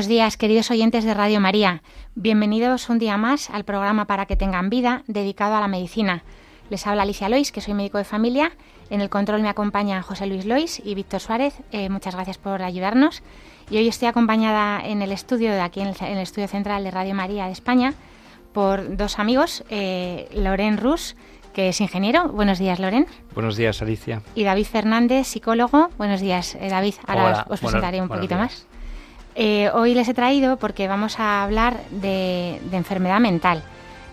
Buenos días, queridos oyentes de Radio María. Bienvenidos un día más al programa Para que tengan vida, dedicado a la medicina. Les habla Alicia Lois, que soy médico de familia. En el control me acompañan José Luis Lois y Víctor Suárez. Eh, muchas gracias por ayudarnos. Y hoy estoy acompañada en el estudio, de aquí en el, estudio central de Radio María de España, por dos amigos, eh, Loren Rus, que es ingeniero. Buenos días, Loren. Buenos días, Alicia. Y David Fernández, psicólogo. Buenos días, eh, David. Ahora os, presentaré un poquito más. Eh, hoy les he traído porque vamos a hablar de, enfermedad mental.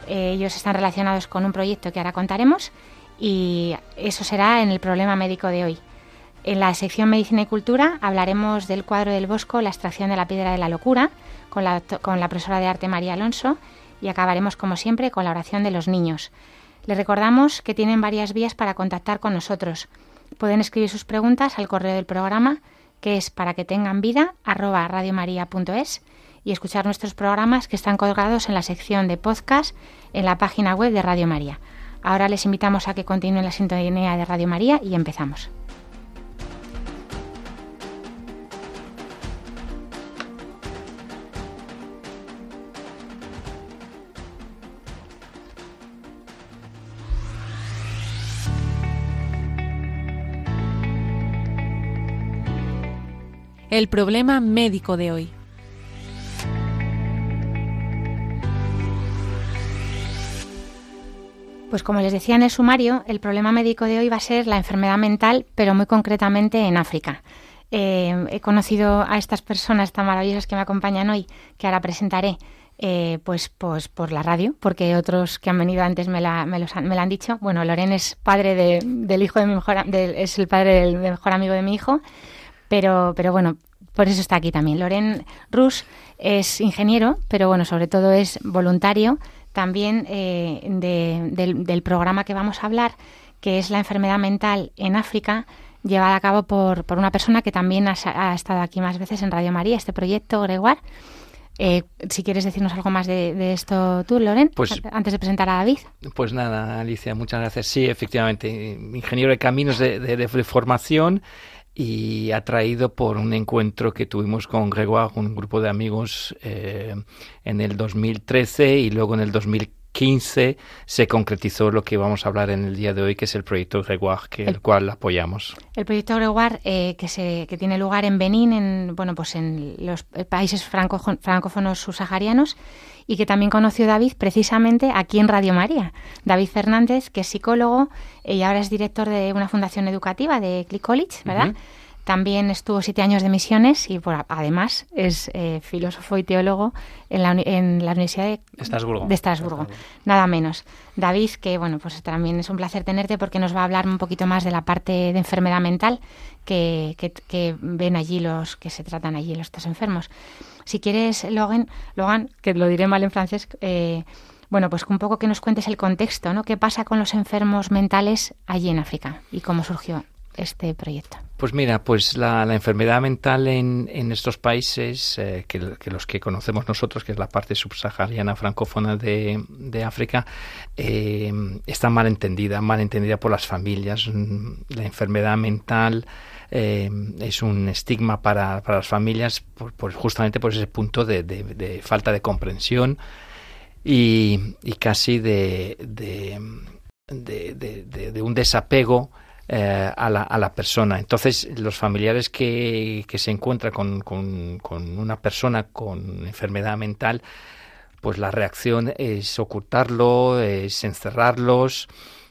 Eh, ellos están relacionados con un proyecto que ahora contaremos y eso será en el problema médico de hoy. En la sección Medicina y Cultura hablaremos del cuadro del Bosco, la extracción de la piedra de la locura, con la, con la profesora de arte María Alonso y acabaremos, como siempre, con la oración de los niños. Les recordamos que tienen varias vías para contactar con nosotros. Pueden escribir sus preguntas al correo del programa que es para que tengan vida arroba radiomaria.es y escuchar nuestros programas que están colgados en la sección de podcast en la página web de Radio María. Ahora les invitamos a que continúen la sintonía de Radio María y empezamos. El problema médico de hoy. Pues como les decía en el sumario, el problema médico de hoy va a ser la enfermedad mental, pero muy concretamente en África. Eh, he conocido a estas personas tan maravillosas que me acompañan hoy, que ahora presentaré, eh, pues, pues por la radio, porque otros que han venido antes me, la, me, han, me han dicho. Bueno, Loren es padre del hijo de mi mejor, es el padre del mejor amigo de mi hijo, pero, pero bueno, por eso está aquí también. Loren Rus es ingeniero, pero bueno, sobre todo es voluntario también eh, del, programa que vamos a hablar, que es la enfermedad mental en África, llevada a cabo por, por una persona que también ha, estado aquí más veces en Radio María, este proyecto Gregoire. Eh, si quieres decirnos algo más de, esto tú, Loren, pues, antes de presentar a David. Pues nada, Alicia, muchas gracias. Sí, efectivamente, ingeniero de caminos de, de formación y atraído por un encuentro que tuvimos con Gregoire, un grupo de amigos eh, en el 2013 y luego en el 2015 se concretizó lo que vamos a hablar en el día de hoy, que es el proyecto Gregoire, que el, cual apoyamos. El proyecto Gregoire eh, que, se, que tiene lugar en Benín, en, bueno, pues en los países francófonos subsaharianos y que también conoció David precisamente aquí en Radio María. David Fernández, que es psicólogo y ahora es director de una fundación educativa de Click College, ¿verdad? También estuvo siete años de misiones y por, además es eh, filósofo y teólogo en la, en la Universidad de Estrasburgo. de Estrasburgo. Nada menos. David, que bueno, pues también es un placer tenerte porque nos va a hablar un poquito más de la parte de enfermedad mental que, que, ven allí los, que se tratan allí los estos enfermos. Si quieres, Logan, Logan que lo diré mal en francés, eh, bueno, pues un poco que nos cuentes el contexto, ¿no? ¿Qué pasa con los enfermos mentales allí en África y cómo surgió este proyecto? Pues mira, pues la, enfermedad mental en, en estos países, eh, que, los que conocemos nosotros, que es la parte subsahariana francófona de, África, eh, está mal entendida, mal entendida por las familias. La enfermedad mental eh, es un estigma para, para las familias, por, justamente por ese punto de, de, falta de comprensión y, y casi de, de, un desapego eh, a, la, a, la, persona. Entonces, los familiares que, que se encuentran con, con, una persona con enfermedad mental, pues la reacción es ocultarlo, es encerrarlos,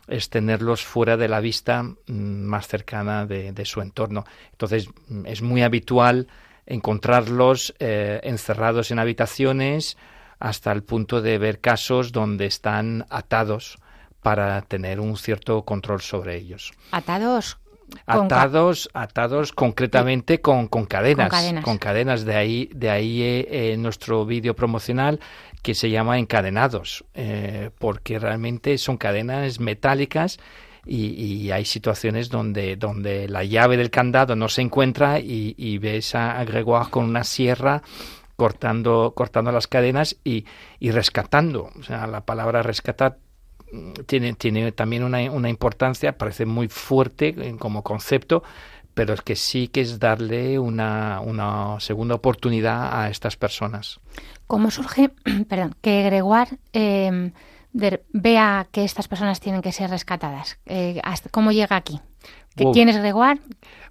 es tenerlos fuera de la vista mm, más cercana de, su entorno. Entonces, mm, es muy habitual encontrarlos eh, encerrados en habitaciones hasta el punto de ver casos donde están atados para tener un cierto control sobre ellos. ¿Atados Atados, atados concretamente con, con, cadenas, con, cadenas, De ahí, de ahí eh, nuestro vídeo promocional que se llama Encadenados, eh, porque realmente son cadenas metálicas y, hay situaciones donde, donde la llave del candado no se encuentra y, ves a, Gregoire con una sierra cortando, cortando las cadenas y, y rescatando. O sea, la palabra rescatar tiene, tiene también una, una importancia, parece muy fuerte como concepto, pero es que sí que es darle una, una segunda oportunidad a estas personas. ¿Cómo surge, perdón, que Gregoire eh, vea que estas personas tienen que ser rescatadas? Eh, ¿Cómo llega aquí? ¿Quién es Gregoire?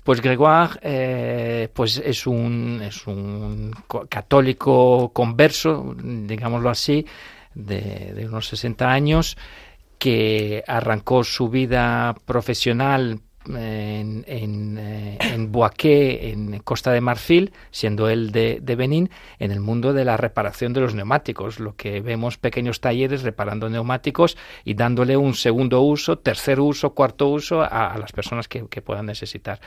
Pues Gregoire eh, pues es un, es un católico converso, digámoslo así, de, de unos 60 años, que arrancó su vida profesional en, en, eh, en Boaqué, en Costa de Marfil, siendo él de, de, Benín, en el mundo de la reparación de los neumáticos, lo que vemos pequeños talleres reparando neumáticos y dándole un segundo uso, tercer uso, cuarto uso a, las personas que, puedan necesitar.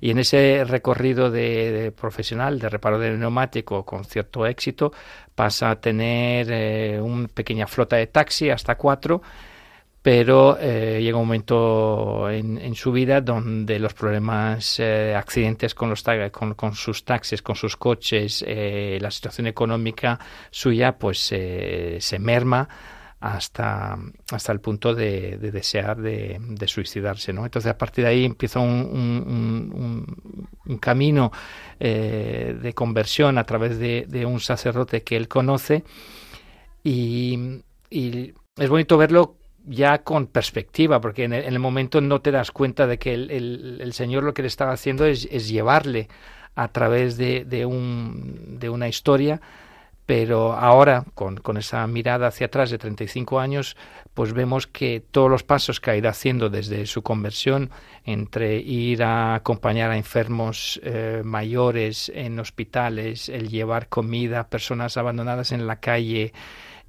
Y en ese recorrido de, profesional de reparo de neumático con cierto éxito, pasa a tener eh, una pequeña flota de taxi hasta cuatro pero eh, llega un momento en, su vida donde los problemas, eh, accidentes con, los con, con, sus taxis, con sus coches, eh, la situación económica suya, pues se merma hasta, hasta el punto de, desear de, suicidarse. ¿no? Entonces, a partir de ahí empieza un, camino de conversión a través de, un sacerdote que él conoce y es bonito verlo ya con perspectiva, porque en el, momento no te das cuenta de que el, Señor lo que le estaba haciendo es, llevarle a través de, de, un, de, una historia, pero ahora, con, con, esa mirada hacia atrás de 35 años, pues vemos que todos los pasos que ha ido haciendo desde su conversión, entre ir a acompañar a enfermos eh, mayores en hospitales, el llevar comida a personas abandonadas en la calle,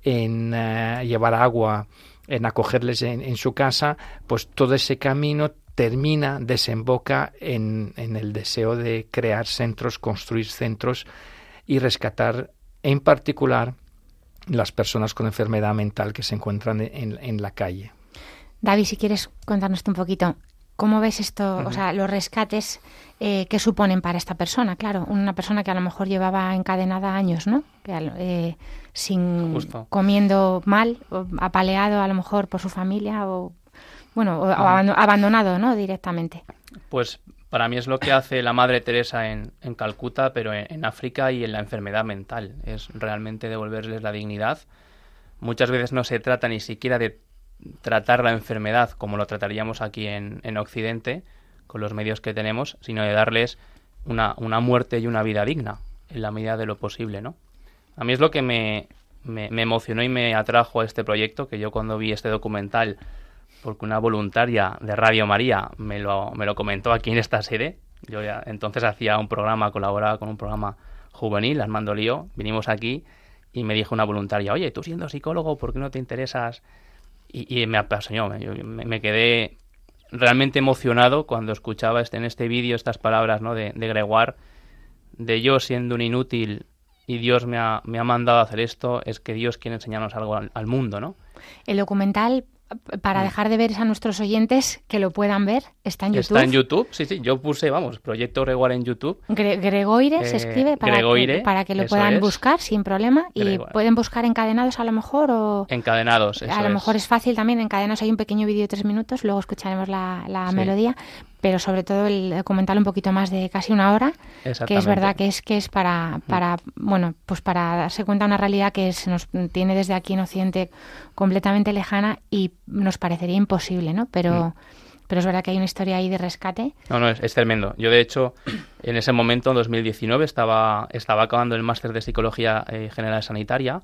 en eh, llevar agua, en acogerles en, su casa, pues todo ese camino termina, desemboca en, el deseo de crear centros, construir centros y rescatar en particular las personas con enfermedad mental que se encuentran en, en la calle. David, si quieres contarnos un poquito, ¿cómo ves esto, o sea, los rescates eh, que suponen para esta persona? Claro, una persona que a lo mejor llevaba encadenada años, ¿no? Que, eh, sin comiendo mal, apaleado a lo mejor por su familia o bueno, abandonado, ¿no? Directamente. Pues para mí es lo que hace la Madre Teresa en, en Calcuta, pero en, África y en la enfermedad mental. Es realmente devolverles la dignidad. Muchas veces no se trata ni siquiera de tratar la enfermedad como lo trataríamos aquí en, en Occidente, con los medios que tenemos, sino de darles una, una muerte y una vida digna, en la medida de lo posible, ¿no? A mí es lo que me, me, emocionó y me atrajo a este proyecto, que yo cuando vi este documental, porque una voluntaria de Radio María me lo, me lo comentó aquí en esta sede, yo ya entonces hacía un programa, colaboraba con un programa juvenil, Armando Lío, vinimos aquí y me dijo una voluntaria, oye, tú siendo psicólogo, ¿por qué no te interesas? Y, me apasionó, me, me, quedé realmente emocionado cuando escuchaba este, en este vídeo estas palabras ¿no? de, de Gregoire, de yo siendo un inútil y Dios me ha, me ha mandado a hacer esto, es que Dios quiere enseñarnos algo al, mundo, ¿no? El documental, para mm. dejar de ver a nuestros oyentes que lo puedan ver, está en YouTube. Está en YouTube, sí, sí. Yo puse, vamos, Proyecto Gregoire en YouTube. Gregoire se eh, escribe para, que, para que lo puedan buscar sin problema. Y pueden buscar encadenados a lo mejor o... Encadenados, A lo mejor es fácil también, encadenados hay un pequeño vídeo de tres minutos, luego escucharemos la, la melodía pero sobre todo el comentar un poquito más de casi una hora, que es verdad que es que es para, para bueno, pues para darse cuenta de una realidad que se nos tiene desde aquí en Occidente completamente lejana y nos parecería imposible, ¿no? Pero pero es verdad que hay una historia ahí de rescate. No, no, es, tremendo. Yo, de hecho, en ese momento, en 2019, estaba, estaba acabando el máster de Psicología eh, General Sanitaria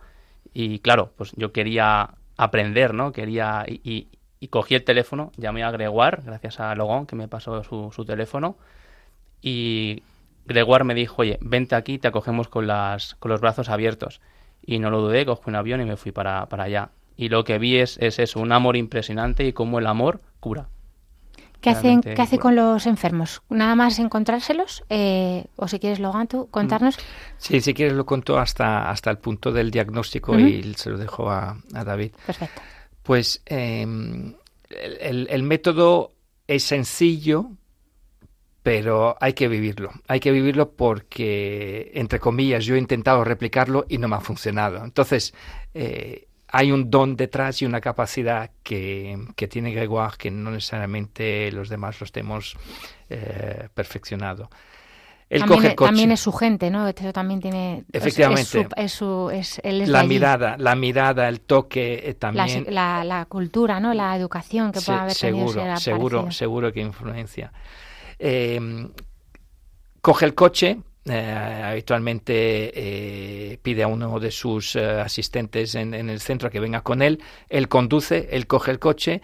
y, claro, pues yo quería aprender, ¿no? Quería... Y, y cogí el teléfono, llamé a Gregoire, gracias a Logón, que me pasó su, teléfono, y Gregoire me dijo, oye, vente aquí, te acogemos con, las, con los brazos abiertos. Y no lo dudé, cogí un avión y me fui para, para allá. Y lo que vi es, es eso, un amor impresionante y cómo el amor cura. ¿Qué, hacen, ¿qué hace con los enfermos? ¿Nada más encontrárselos? Eh, o si quieres, Logan, tú, contarnos. Sí, si quieres lo cuento hasta, hasta el punto del diagnóstico y se lo dejo a, David. Perfecto. Pues em, el, el método es sencillo, pero hay que vivirlo. Hay que vivirlo porque, entre comillas, yo he intentado replicarlo y no me ha funcionado. Entonces, eh, hay un don detrás y una capacidad que, que tiene Gregoire que no necesariamente los demás los tenemos eh, perfeccionado. También, es su gente, ¿no? Eso también tiene... Efectivamente. Es, su, es, la mirada, la mirada, el toque eh, también... La, la, cultura, ¿no? La educación que pueda haber seguro, tenido Seguro, seguro que influencia. Eh, coge el coche, eh, habitualmente eh, pide a uno de sus asistentes en, el centro que venga con él, él conduce, él coge el coche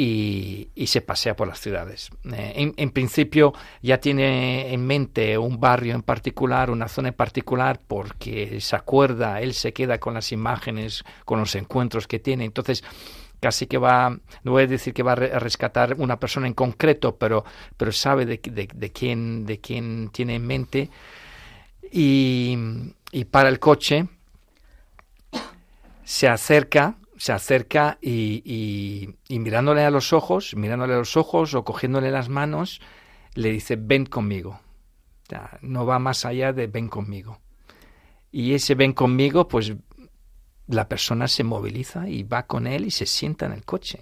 y, se pasea por las ciudades. en, principio ya tiene en mente un barrio en particular, una zona en particular, porque se acuerda, él se queda con las imágenes, con los encuentros que tiene. Entonces, casi que va, no voy a decir que va a rescatar una persona en concreto, pero, pero sabe de, de, quién, de quién tiene en mente. Y, y para el coche se acerca, se acerca y, y, mirándole a los ojos, mirándole a los ojos o cogiéndole las manos, le dice, ven conmigo. no va más allá de ven conmigo. Y ese ven conmigo, pues la persona se moviliza y va con él y se sienta en el coche.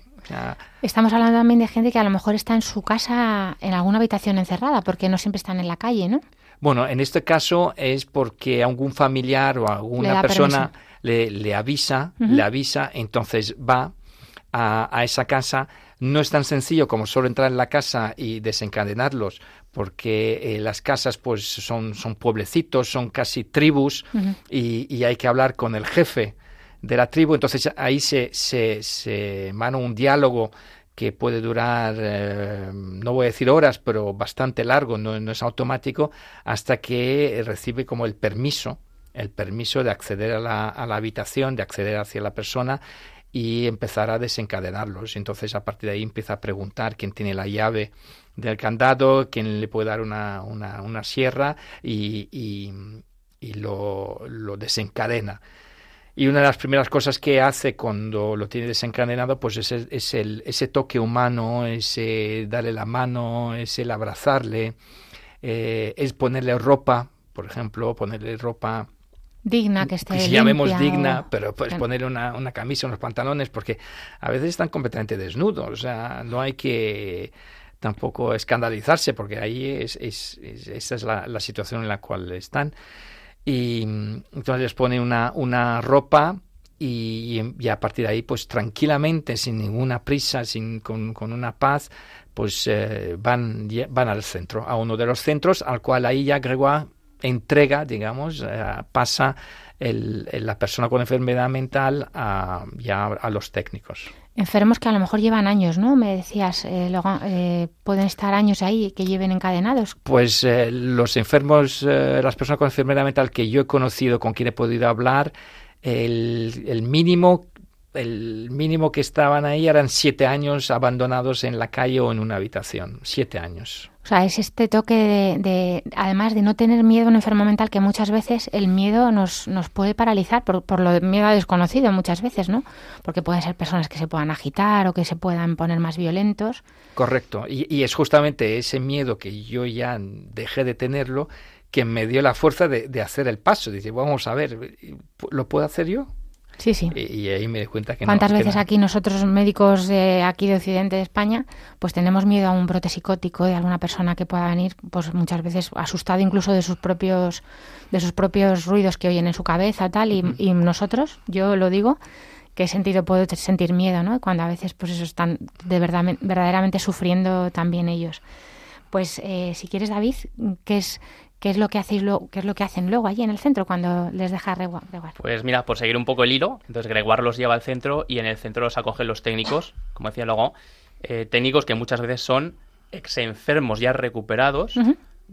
Estamos hablando también de gente que a lo mejor está en su casa en alguna habitación encerrada, porque no siempre están en la calle, ¿no? Bueno, en este caso es porque algún familiar o alguna persona le, avisa, le avisa, entonces va a, esa casa. No es tan sencillo como solo entrar en la casa y desencadenarlos, porque eh, las casas pues son, son pueblecitos, son casi tribus y, y, hay que hablar con el jefe de la tribu. Entonces ahí se, se, se emana un diálogo que puede durar, eh, no voy a decir horas, pero bastante largo, no, es automático, hasta que recibe como el permiso, el permiso de acceder a la, a la habitación, de acceder hacia la persona y empezar a desencadenarlos. Entonces a partir de ahí empieza a preguntar quién tiene la llave del candado, quién le puede dar una, una, una sierra y, y, lo, lo desencadena. Y una de las primeras cosas que hace cuando lo tiene desencadenado, pues es, es el, ese toque humano, ese darle la mano, es el abrazarle, eh, es ponerle ropa, por ejemplo, ponerle ropa digna, que esté que si llamemos digna, pero pues ponerle una, una, camisa, unos pantalones, porque a veces están completamente desnudos, o sea, no hay que tampoco escandalizarse, porque ahí es, es, esa es la, la situación en la cual están. Y entonces les pone una, una ropa y, a partir de ahí, pues tranquilamente, sin ninguna prisa, sin, con, con una paz, pues eh, van, van al centro, a uno de los centros, al cual ahí ya Gregoire entrega, digamos, eh, pasa el, la persona con enfermedad mental a, ya a los técnicos. Enfermos que a lo mejor llevan años, ¿no? Me decías, eh, eh, pueden estar años ahí que lleven encadenados. Pues eh, los enfermos, las personas con enfermedad mental que yo he conocido, con quien he podido hablar, el, el mínimo el mínimo que estaban ahí eran siete años abandonados en la calle o en una habitación. Siete años. O sea, es este toque de, además de no tener miedo a un enfermo mental, que muchas veces el miedo nos, nos puede paralizar por, por lo miedo a desconocido muchas veces, ¿no? Porque pueden ser personas que se puedan agitar o que se puedan poner más violentos. Correcto. Y, y es justamente ese miedo que yo ya dejé de tenerlo que me dio la fuerza de, de hacer el paso. Dice, vamos a ver, ¿lo puedo hacer yo? Sí, sí. Y, ahí me di cuenta que ¿Cuántas veces aquí nosotros médicos de aquí de Occidente de España, pues tenemos miedo a un brote psicótico de alguna persona que pueda venir, pues muchas veces asustado incluso de sus propios de sus propios ruidos que oyen en su cabeza tal y, y nosotros, yo lo digo, qué sentido puedo sentir miedo, ¿no? Cuando a veces pues eso están de verdad verdaderamente sufriendo también ellos. Pues eh, si quieres David, ¿qué es ¿Qué es lo que hacéis qué es lo que hacen luego allí en el centro cuando les deja Gregoire? Pues mira, por seguir un poco el hilo, entonces Gregoire los lleva al centro y en el centro los acogen los técnicos, como decía luego, eh, técnicos que muchas veces son ex enfermos ya recuperados,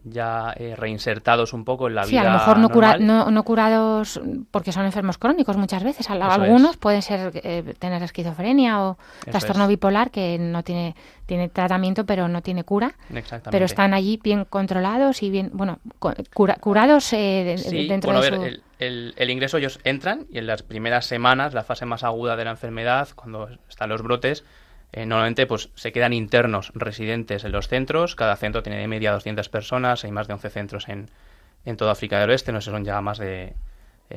ya eh, reinsertados un poco en la vida. Sí, a lo mejor no, no, curados porque son enfermos crónicos muchas veces. Algunos pueden ser eh, tener esquizofrenia o trastorno bipolar que no tiene, tiene tratamiento pero no tiene cura. Pero están allí bien controlados y bien, bueno, curados eh, dentro de su... el, el, ingreso ellos entran y en las primeras semanas, la fase más aguda de la enfermedad, cuando están los brotes, eh, normalmente pues se quedan internos residentes en los centros. Cada centro tiene de media 200 personas. Hay más de 11 centros en, en toda África del Oeste. No sé, son ya más de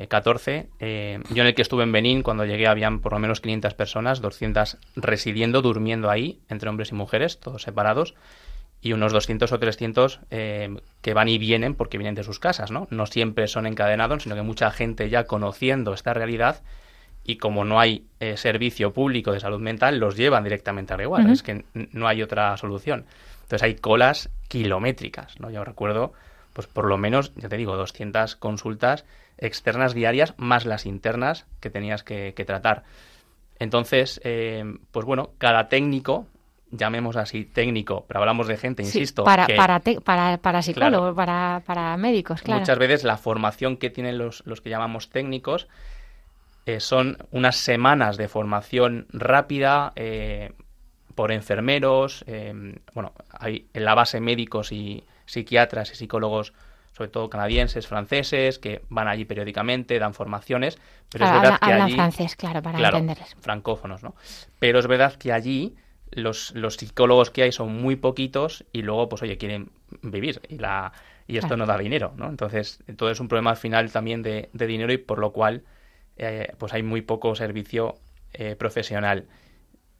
14. Eh, eh, yo en el que estuve en Benín, cuando llegué, habían por lo menos 500 personas, 200 residiendo, durmiendo ahí, entre hombres y mujeres, todos separados. Y unos 200 o 300 que van y vienen porque vienen de sus casas, ¿no? No siempre son encadenados, sino que mucha gente ya conociendo esta realidad y como no hay eh, servicio público de salud mental, los llevan directamente a Reguar. Es que no hay otra solución. Entonces hay colas kilométricas, ¿no? Yo recuerdo, pues por lo menos, ya te digo, 200 consultas externas diarias más las internas que tenías que, tratar. Entonces, eh, pues bueno, cada técnico, llamemos así técnico, pero hablamos de gente, insisto. para, para, para, para, psicólogos, para, para médicos, claro. Muchas veces la formación que tienen los, los que llamamos técnicos eh, son unas semanas de formación rápida eh, por enfermeros, eh, bueno, hay en la base médicos y psiquiatras y psicólogos sobre todo canadienses, franceses, que van allí periódicamente, dan formaciones, pero es verdad que allí... francés, claro, para entenderles. francófonos, ¿no? Pero es verdad que allí los, los, psicólogos que hay son muy poquitos y luego, pues oye, quieren vivir y, la, y esto no da dinero, ¿no? Entonces, todo es un problema al final también de, de dinero y por lo cual eh, pues hay muy poco servicio eh, profesional.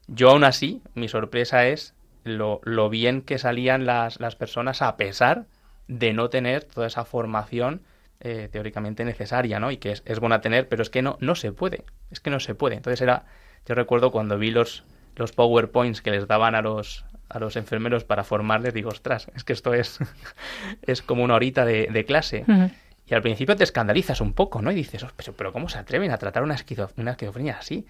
Yo aún así, mi sorpresa es lo, bien que salían las, las, personas a pesar de no tener toda esa formación eh, teóricamente necesaria, ¿no? Y que es, es, buena tener, pero es que no, no se puede, es que no se puede. Entonces era, yo recuerdo cuando vi los, los PowerPoints que les daban a los, a los enfermeros para formarles, digo, ostras, es que esto es, es como una horita de, clase. Y al principio te escandalizas un poco, ¿no? Y dices, oh, pero, ¿cómo se atreven a tratar una, una esquizofrenia así?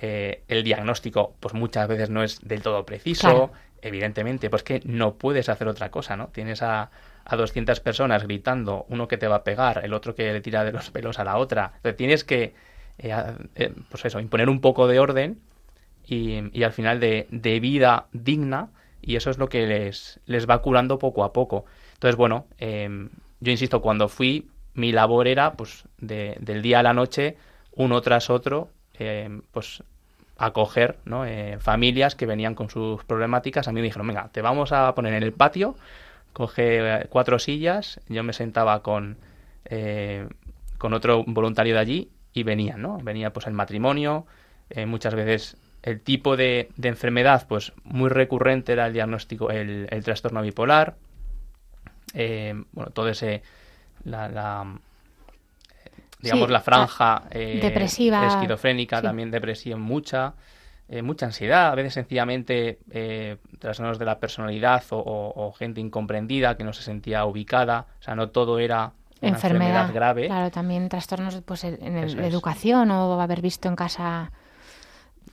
Eh, el diagnóstico, pues muchas veces no es del todo preciso, evidentemente, pues que no puedes hacer otra cosa, ¿no? Tienes a, a 200 personas gritando, uno que te va a pegar, el otro que le tira de los pelos a la otra. Entonces tienes que, eh, eh, pues eso, imponer un poco de orden y, y al final de, de, vida digna y eso es lo que les, les va curando poco a poco. Entonces, bueno, eh, yo insisto, cuando fui, mi labor era, pues, de, del día a la noche, uno tras otro, eh, pues, acoger ¿no? Eh, familias que venían con sus problemáticas. A mí me dijeron, venga, te vamos a poner en el patio, coge eh, cuatro sillas, yo me sentaba con, con otro voluntario de allí y venían, ¿no? Venía pues el matrimonio, muchas veces el tipo de, de, enfermedad, pues muy recurrente era el diagnóstico, el trastorno bipolar, eh, bueno, todo ese, la, digamos, la franja eh, depresiva, esquizofrénica, también depresión mucha, eh, mucha ansiedad, a veces sencillamente eh, trastornos de la personalidad o, gente incomprendida que no se sentía ubicada, o sea, no todo era una enfermedad, grave. Claro, también trastornos pues, en la educación o haber visto en casa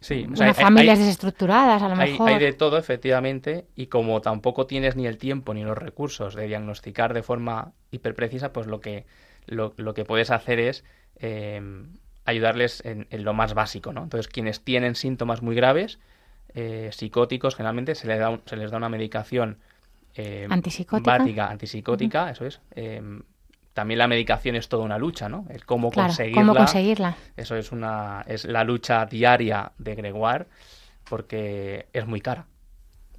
Sí, familias desestructuradas, a lo mejor. Hay de todo, efectivamente, y como tampoco tienes ni el tiempo ni los recursos de diagnosticar de forma hiperprecisa, pues lo que, lo, que puedes hacer es eh, ayudarles en, lo más básico, ¿no? Entonces, quienes tienen síntomas muy graves, eh, psicóticos, generalmente se les da, se les da una medicación eh, antipsicótica, eso es, también la medicación es toda una lucha, ¿no? El cómo conseguirla. Cómo conseguirla. Eso es una es la lucha diaria de Gregoire porque es muy cara.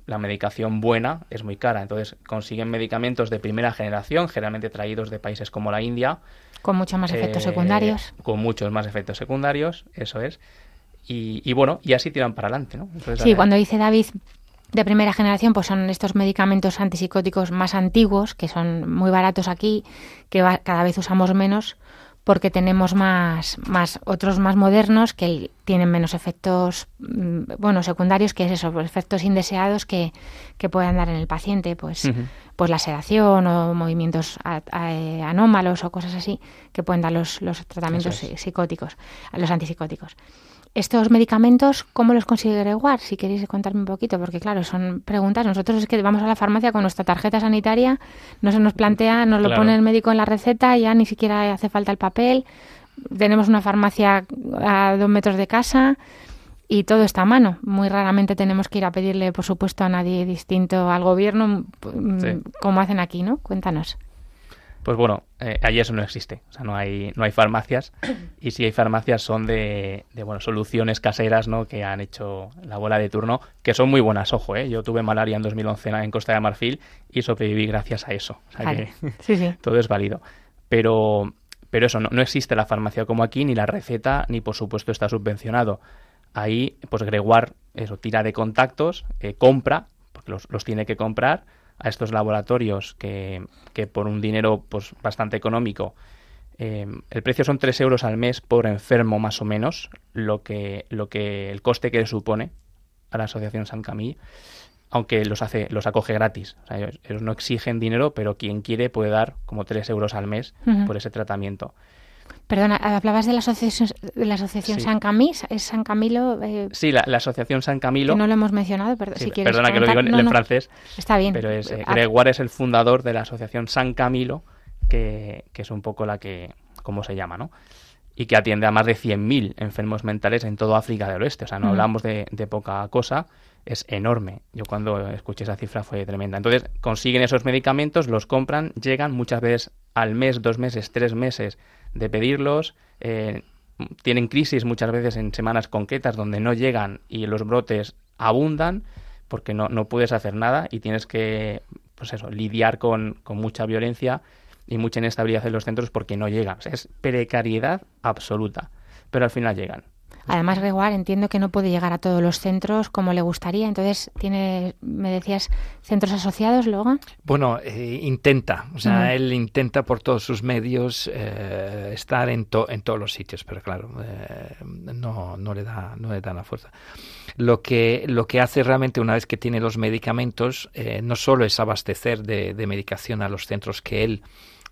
La medicación buena es muy cara, entonces consiguen medicamentos de primera generación, generalmente traídos de países como la India. Con muchos más efectos eh, secundarios. Con muchos más efectos secundarios, eso es. Y, y, bueno, y así tiran para adelante, ¿no? sí, cuando dice David de primera generación pues son estos medicamentos antipsicóticos más antiguos, que son muy baratos aquí, que cada vez usamos menos porque tenemos más, más otros más modernos que tienen menos efectos mm, bueno secundarios que es eso efectos indeseados que, que puedan dar en el paciente pues pues la sedación o movimientos anómalos o cosas así que pueden dar los, los tratamientos psicóticos, los antipsicóticos. Estos medicamentos, ¿cómo los consigue Gregoire? Si queréis contarme un poquito, porque claro, son preguntas. Nosotros es que vamos a la farmacia con nuestra tarjeta sanitaria, no se nos plantea, nos lo pone el médico en la receta, ya ni siquiera hace falta el papel. Tenemos una farmacia a dos metros de casa y todo está a mano. Muy raramente tenemos que ir a pedirle, por supuesto, a nadie distinto al gobierno, mm, como hacen aquí, ¿no? Cuéntanos. Pues bueno, eh, allí eso no existe, o sea, no hay, no hay farmacias y si hay farmacias son de, de, bueno, soluciones caseras ¿no? que han hecho la bola de turno, que son muy buenas, ojo, ¿eh? yo tuve malaria en 2011 en Costa de Marfil y sobreviví gracias a eso, o sea que sí, sí. todo es válido. Pero, pero eso, no, no existe la farmacia como aquí, ni la receta, ni por supuesto está subvencionado. Ahí, pues Gregoire, eso, tira de contactos, eh, compra, porque los, los tiene que comprar, a estos laboratorios que, que por un dinero pues bastante económico eh, el precio son 3 euros al mes por enfermo más o menos lo que lo que el coste que le supone a la asociación San Camille aunque los hace los acoge gratis. O sea, ellos, no exigen dinero pero quien quiere puede dar como 3 euros al mes por ese tratamiento Perdona, hablabas de la asociación, de la asociación San Camilo, ¿es San Camilo? Eh, sí, la, asociación San Camilo. Que no lo hemos mencionado, pero si quieres Perdona que lo digo en, francés. Está bien. Pero es, eh, Gregoire es el fundador de la asociación San Camilo, que, que, es un poco la que, ¿cómo se llama, no? Y que atiende a más de 100.000 enfermos mentales en toda África del Oeste. O sea, no hablamos de, de poca cosa es enorme. Yo cuando escuché esa cifra fue tremenda. Entonces consiguen esos medicamentos, los compran, llegan muchas veces al mes, dos meses, tres meses de pedirlos. Eh, tienen crisis muchas veces en semanas concretas donde no llegan y los brotes abundan porque no, no puedes hacer nada y tienes que pues eso, lidiar con, con mucha violencia y mucha inestabilidad en los centros porque no llegan. es precariedad absoluta, pero al final llegan. Además, Gregoire entiendo que no puede llegar a todos los centros como le gustaría. Entonces, tiene, me decías, centros asociados, luego. Bueno, eh, intenta, o sea, él intenta por todos sus medios eh, estar en, en todos los sitios, pero claro, eh, no, no, le da, no le da la fuerza. Lo que, lo que hace realmente una vez que tiene los medicamentos, no solo es abastecer de, de medicación a los centros que él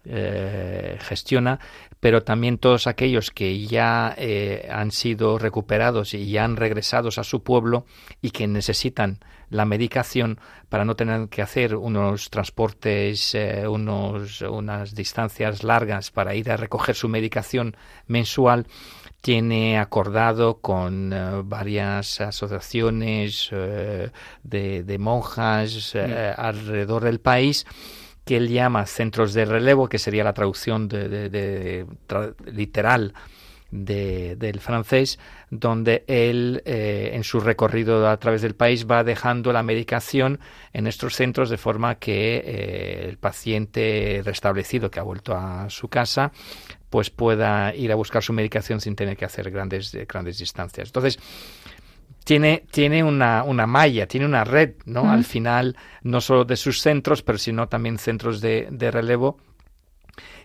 eh, gestiona, pero también todos aquellos que ya eh, han sido recuperados y ya han regresado a su pueblo y que necesitan la medicación para no tener que hacer unos transportes, eh, unos, unas distancias largas para ir a recoger su medicación mensual, tiene acordado con varias asociaciones de, monjas alrededor del país que él llama centros de relevo, que sería la traducción de, literal del francés, donde él eh, en su recorrido a través del país va dejando la medicación en estos centros de forma que eh, el paciente restablecido que ha vuelto a su casa pues pueda ir a buscar su medicación sin tener que hacer grandes, grandes distancias. Entonces, tiene, tiene una, una malla, tiene una red, ¿no? Al final, no solo de sus centros, pero sino también centros de, de relevo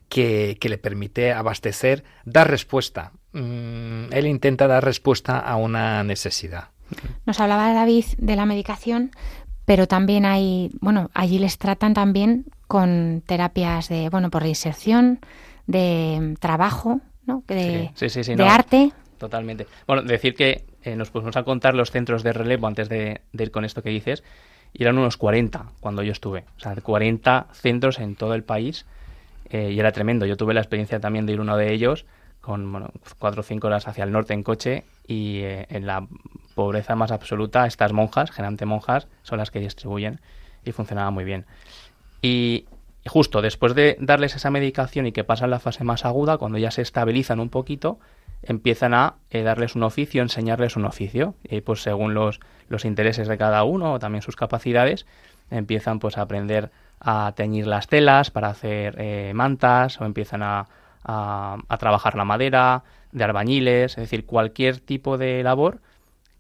que, que, le permite abastecer, dar respuesta. Mm, él intenta dar respuesta a una necesidad. Nos hablaba David de la medicación, pero también hay, bueno, allí les tratan también con terapias de, bueno, por reinserción, de trabajo, ¿no? De, de arte. Totalmente. Bueno, decir que eh, nos pusimos a contar los centros de relevo antes de, ir con esto que dices, y eran unos 40 cuando yo estuve. O sea, 40 centros en todo el país, eh, y era tremendo. Yo tuve la experiencia también de ir uno de ellos, con bueno, cuatro o cinco horas hacia el norte en coche, y eh, en la pobreza más absoluta, estas monjas, generalmente monjas, son las que distribuyen, y funcionaba muy bien. Y, justo después de darles esa medicación y que pasan la fase más aguda, cuando ya se estabilizan un poquito, empiezan a eh, darles un oficio, enseñarles un oficio. Y pues según los, los intereses de cada uno o también sus capacidades, empiezan pues a aprender a teñir las telas para hacer eh, mantas o empiezan a, a, trabajar la madera, de albañiles, es decir, cualquier tipo de labor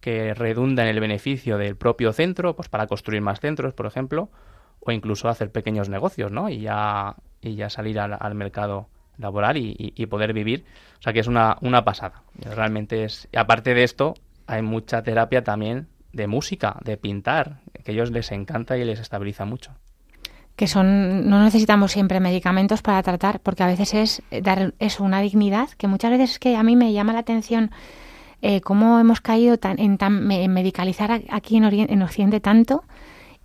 que redunda en el beneficio del propio centro, pues para construir más centros, por ejemplo, o incluso hacer pequeños negocios, ¿no? Y ya, y ya salir al, al mercado laborar y, poder vivir. O sea que es una, una pasada. Realmente es. Aparte de esto, hay mucha terapia también de música, de pintar, que a ellos les encanta y les estabiliza mucho. que son no necesitamos siempre medicamentos para tratar porque a veces es dar eso una dignidad que muchas veces es que a mí me llama la atención eh, cómo hemos caído tan, en, tan, medicalizar aquí en, en Occidente tanto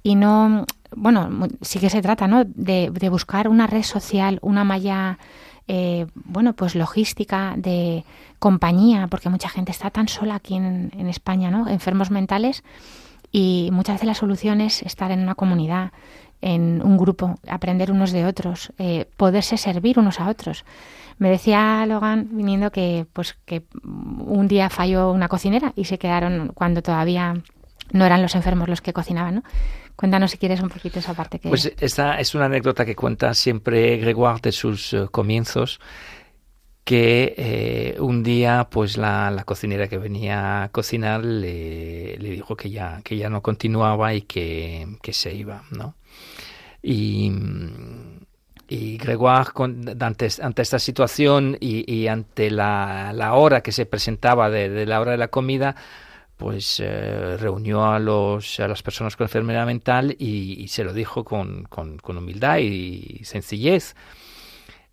y no bueno sí que se trata no de buscar una red social una malla eh, bueno, pues logística, de compañía, porque mucha gente está tan sola aquí en, España, ¿no? Enfermos mentales y muchas veces la solución es estar en una comunidad, en un grupo, aprender unos de otros, eh, poderse servir unos a otros. Me decía Logan viniendo que pues que un día falló una cocinera y se quedaron cuando todavía no eran los enfermos los que cocinaban, ¿no? Cuéntanos si quieres un poquito esa parte que... Pues esta es una anécdota que cuenta siempre Gregoire de sus eh, comienzos, que eh, un día pues la, cocinera que venía a cocinar le, dijo que ya, que ya no continuaba y que, se iba, ¿no? Y, y Gregoire, ante, ante, esta situación y, ante la, la, hora que se presentaba de la hora de la comida, pues eh, reunió a, los, a las personas con enfermedad mental y, se lo dijo con, con, humildad y, sencillez.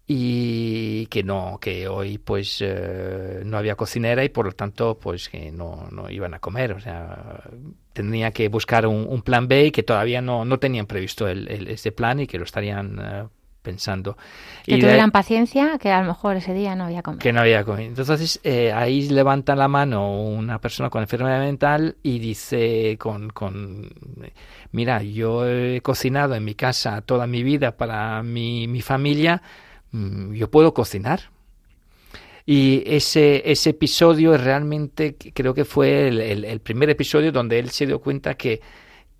Y que no que hoy pues eh, no había cocinera y por lo tanto pues que no, no iban a comer. O sea tenía que buscar un, plan B y que todavía no, no tenían previsto el, plan y que lo estarían eh, pensando. Que y tuvieran paciencia, que a lo mejor ese día no había comido. Que no había comido. Entonces eh, ahí levanta la mano una persona con enfermedad mental y dice con, con, mira, yo he cocinado en mi casa toda mi vida para mi, mi familia, mm, yo puedo cocinar. Y ese, ese episodio realmente creo que fue el, el primer episodio donde él se dio cuenta que,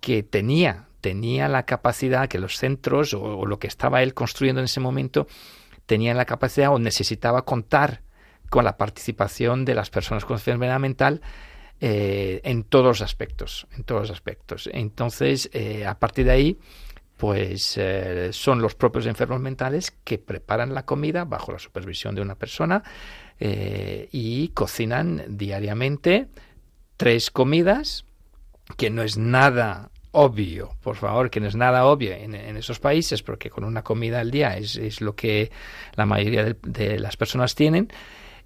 que tenía tenía la capacidad, que los centros o, lo que estaba él construyendo en ese momento, tenía la capacidad o necesitaba contar con la participación de las personas con enfermedad mental eh, en todos los aspectos, en todos aspectos. Entonces, eh, a partir de ahí, pues eh, son los propios enfermos mentales que preparan la comida bajo la supervisión de una persona y cocinan diariamente tres comidas, que no es nada obvio, por favor, que no es nada obvio en, esos países, porque con una comida al día es, lo que la mayoría de, las personas tienen,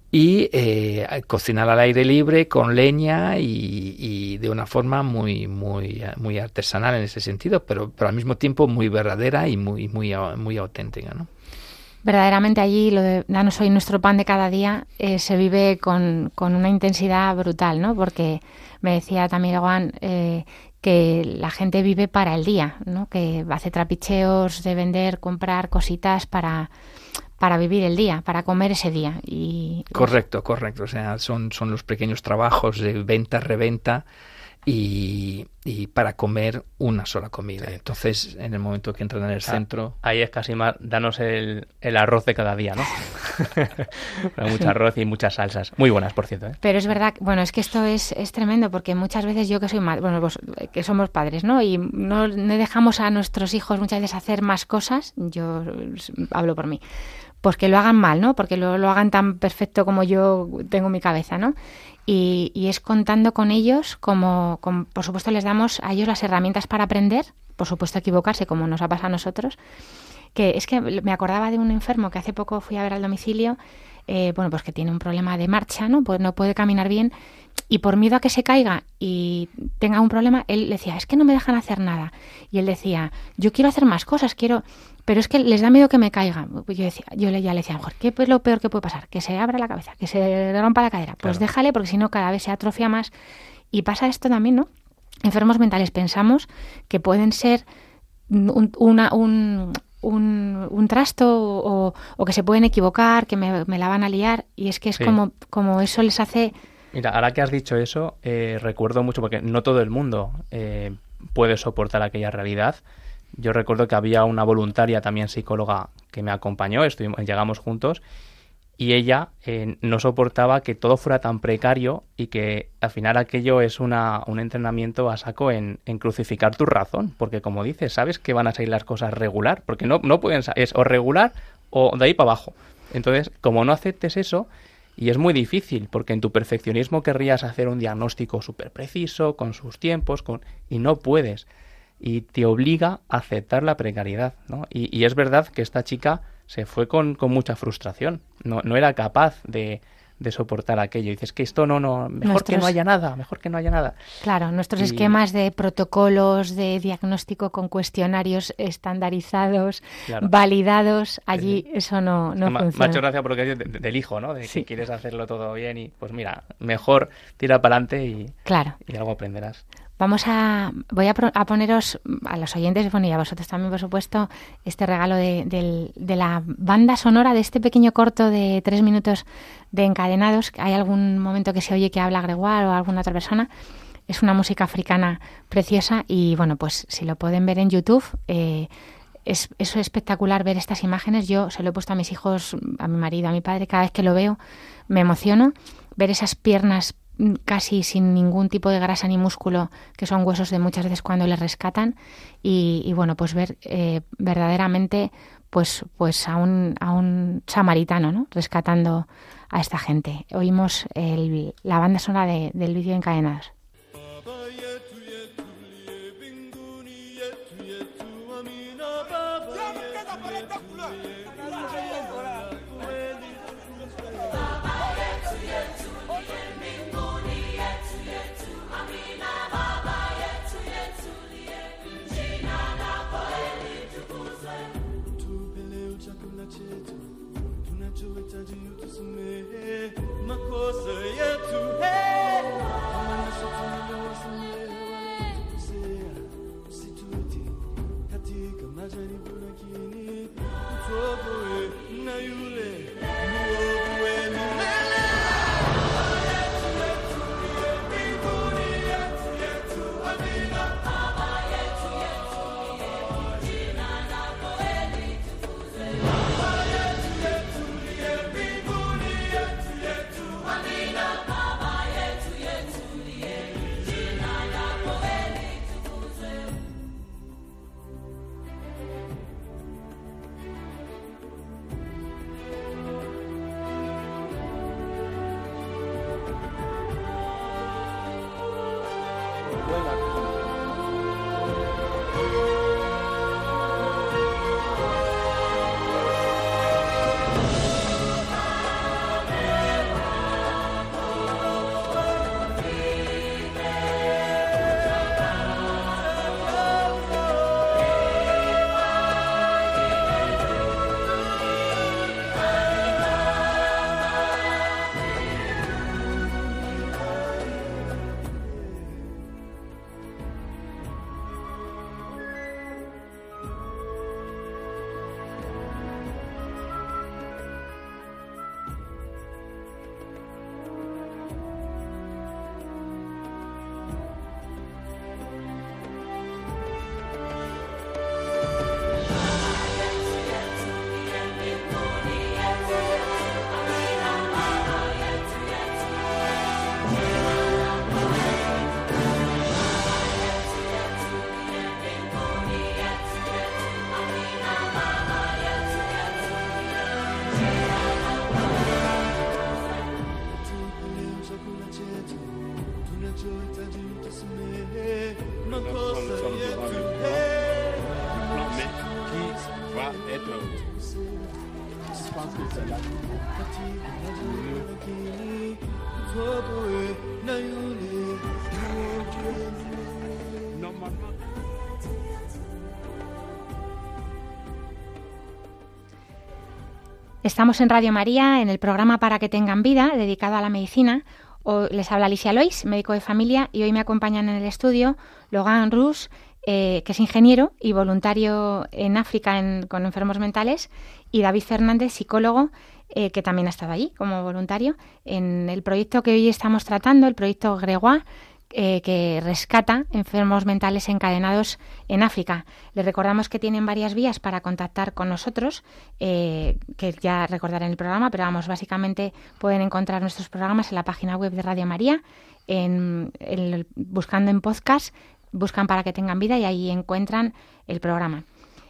y eh, cocinar al aire libre con leña y, de una forma muy muy muy artesanal en ese sentido, pero, pero al mismo tiempo muy verdadera y muy muy muy auténtica, ¿no? Verdaderamente allí lo de danos hoy nuestro pan de cada día eh, se vive con, con, una intensidad brutal, ¿no? Porque me decía también Juan eh, que la gente vive para el día, ¿no? que hace trapicheos de vender, comprar cositas para, para vivir el día, para comer ese día. Y, correcto, correcto. O sea, son, son los pequeños trabajos de venta, reventa y, y, para comer una sola comida. Entonces, en el momento que entran en el centro... Ahí es casi más, danos el, el arroz de cada día, ¿no? mucho arroz y muchas salsas. Muy buenas, por cierto. ¿eh? Pero es verdad, bueno, es que esto es, es tremendo porque muchas veces yo que soy madre, bueno, que somos padres, ¿no? Y no, no dejamos a nuestros hijos muchas veces hacer más cosas, yo hablo por mí pues que lo hagan mal, ¿no? Porque lo, lo hagan tan perfecto como yo tengo en mi cabeza, ¿no? Y, es contando con ellos, como, por supuesto les damos a ellos las herramientas para aprender, por supuesto equivocarse como nos ha pasado a nosotros, que es que me acordaba de un enfermo que hace poco fui a ver al domicilio, eh, bueno, pues que tiene un problema de marcha, ¿no? Pues no puede caminar bien y por miedo a que se caiga y tenga un problema, él decía, es que no me dejan hacer nada. Y él decía, yo quiero hacer más cosas, quiero pero es que les da miedo que me caiga. Yo, decía, yo ya le decía, mejor, ¿qué es lo peor que puede pasar? Que se abra la cabeza, que se rompa la cadera. Pues déjale, porque si no, cada vez se atrofia más. Y pasa esto también, ¿no? Enfermos mentales pensamos que pueden ser un, una, un, un, trasto o, que se pueden equivocar, que me, la van a liar. Y es que es como, como eso les hace... Mira, ahora que has dicho eso, eh, recuerdo mucho, porque no todo el mundo eh, puede soportar aquella realidad. Yo recuerdo que había una voluntaria también psicóloga que me acompañó, estuvimos, llegamos juntos y ella eh, no soportaba que todo fuera tan precario y que al final aquello es un entrenamiento a saco en, crucificar tu razón, porque como dices, sabes que van a salir las cosas regular, porque no, no pueden es o regular o de ahí para abajo. Entonces, como no aceptes eso, y es muy difícil, porque en tu perfeccionismo querrías hacer un diagnóstico súper preciso, con sus tiempos, con... y no puedes. y te obliga a aceptar la precariedad. ¿no? Y, es verdad que esta chica se fue con, con mucha frustración, no, no era capaz de, de soportar aquello. dices que esto no, no, mejor que no haya nada, mejor que no haya nada. Claro, nuestros esquemas de protocolos de diagnóstico con cuestionarios estandarizados, validados, allí eso no, no funciona. Hecho gracia porque del hijo, ¿no? De que quieres hacerlo todo bien y pues mira, mejor tira para adelante y, claro. y algo aprenderás. Vamos a, voy a, poneros a los oyentes, bueno, y a vosotros también, por supuesto, este regalo de, la banda sonora de este pequeño corto de tres minutos de encadenados. Hay algún momento que se oye que habla Gregoire o alguna otra persona. Es una música africana preciosa y, bueno, pues si lo pueden ver en YouTube, eh, es, es espectacular ver estas imágenes. Yo se lo he puesto a mis hijos, a mi marido, a mi padre, cada vez que lo veo me emociono. Ver esas piernas casi sin ningún tipo de grasa ni músculo, que son huesos de muchas veces cuando les rescatan, y, bueno, pues ver eh, verdaderamente pues, pues a, un, a un samaritano, ¿no? Rescatando a esta gente. Oímos el, la banda sonora de, del vídeo Encadenados. Você é tu. Estamos en Radio María, en el programa Para que tengan vida, dedicado a la medicina. les habla Alicia Lois, médico de familia, y hoy me acompañan en el estudio Logan Rus, eh, que es ingeniero y voluntario en África con enfermos mentales, y David Fernández, psicólogo, eh, que también ha estado allí como voluntario en el proyecto que hoy estamos tratando, el proyecto Gregoire, eh, que rescata enfermos mentales encadenados en África. Les recordamos que tienen varias vías para contactar con nosotros, eh, que ya recordaré en el programa, pero vamos, básicamente pueden encontrar nuestros programas en la página web de Radio María, en, buscando en podcast, buscan para que tengan vida y ahí encuentran el programa.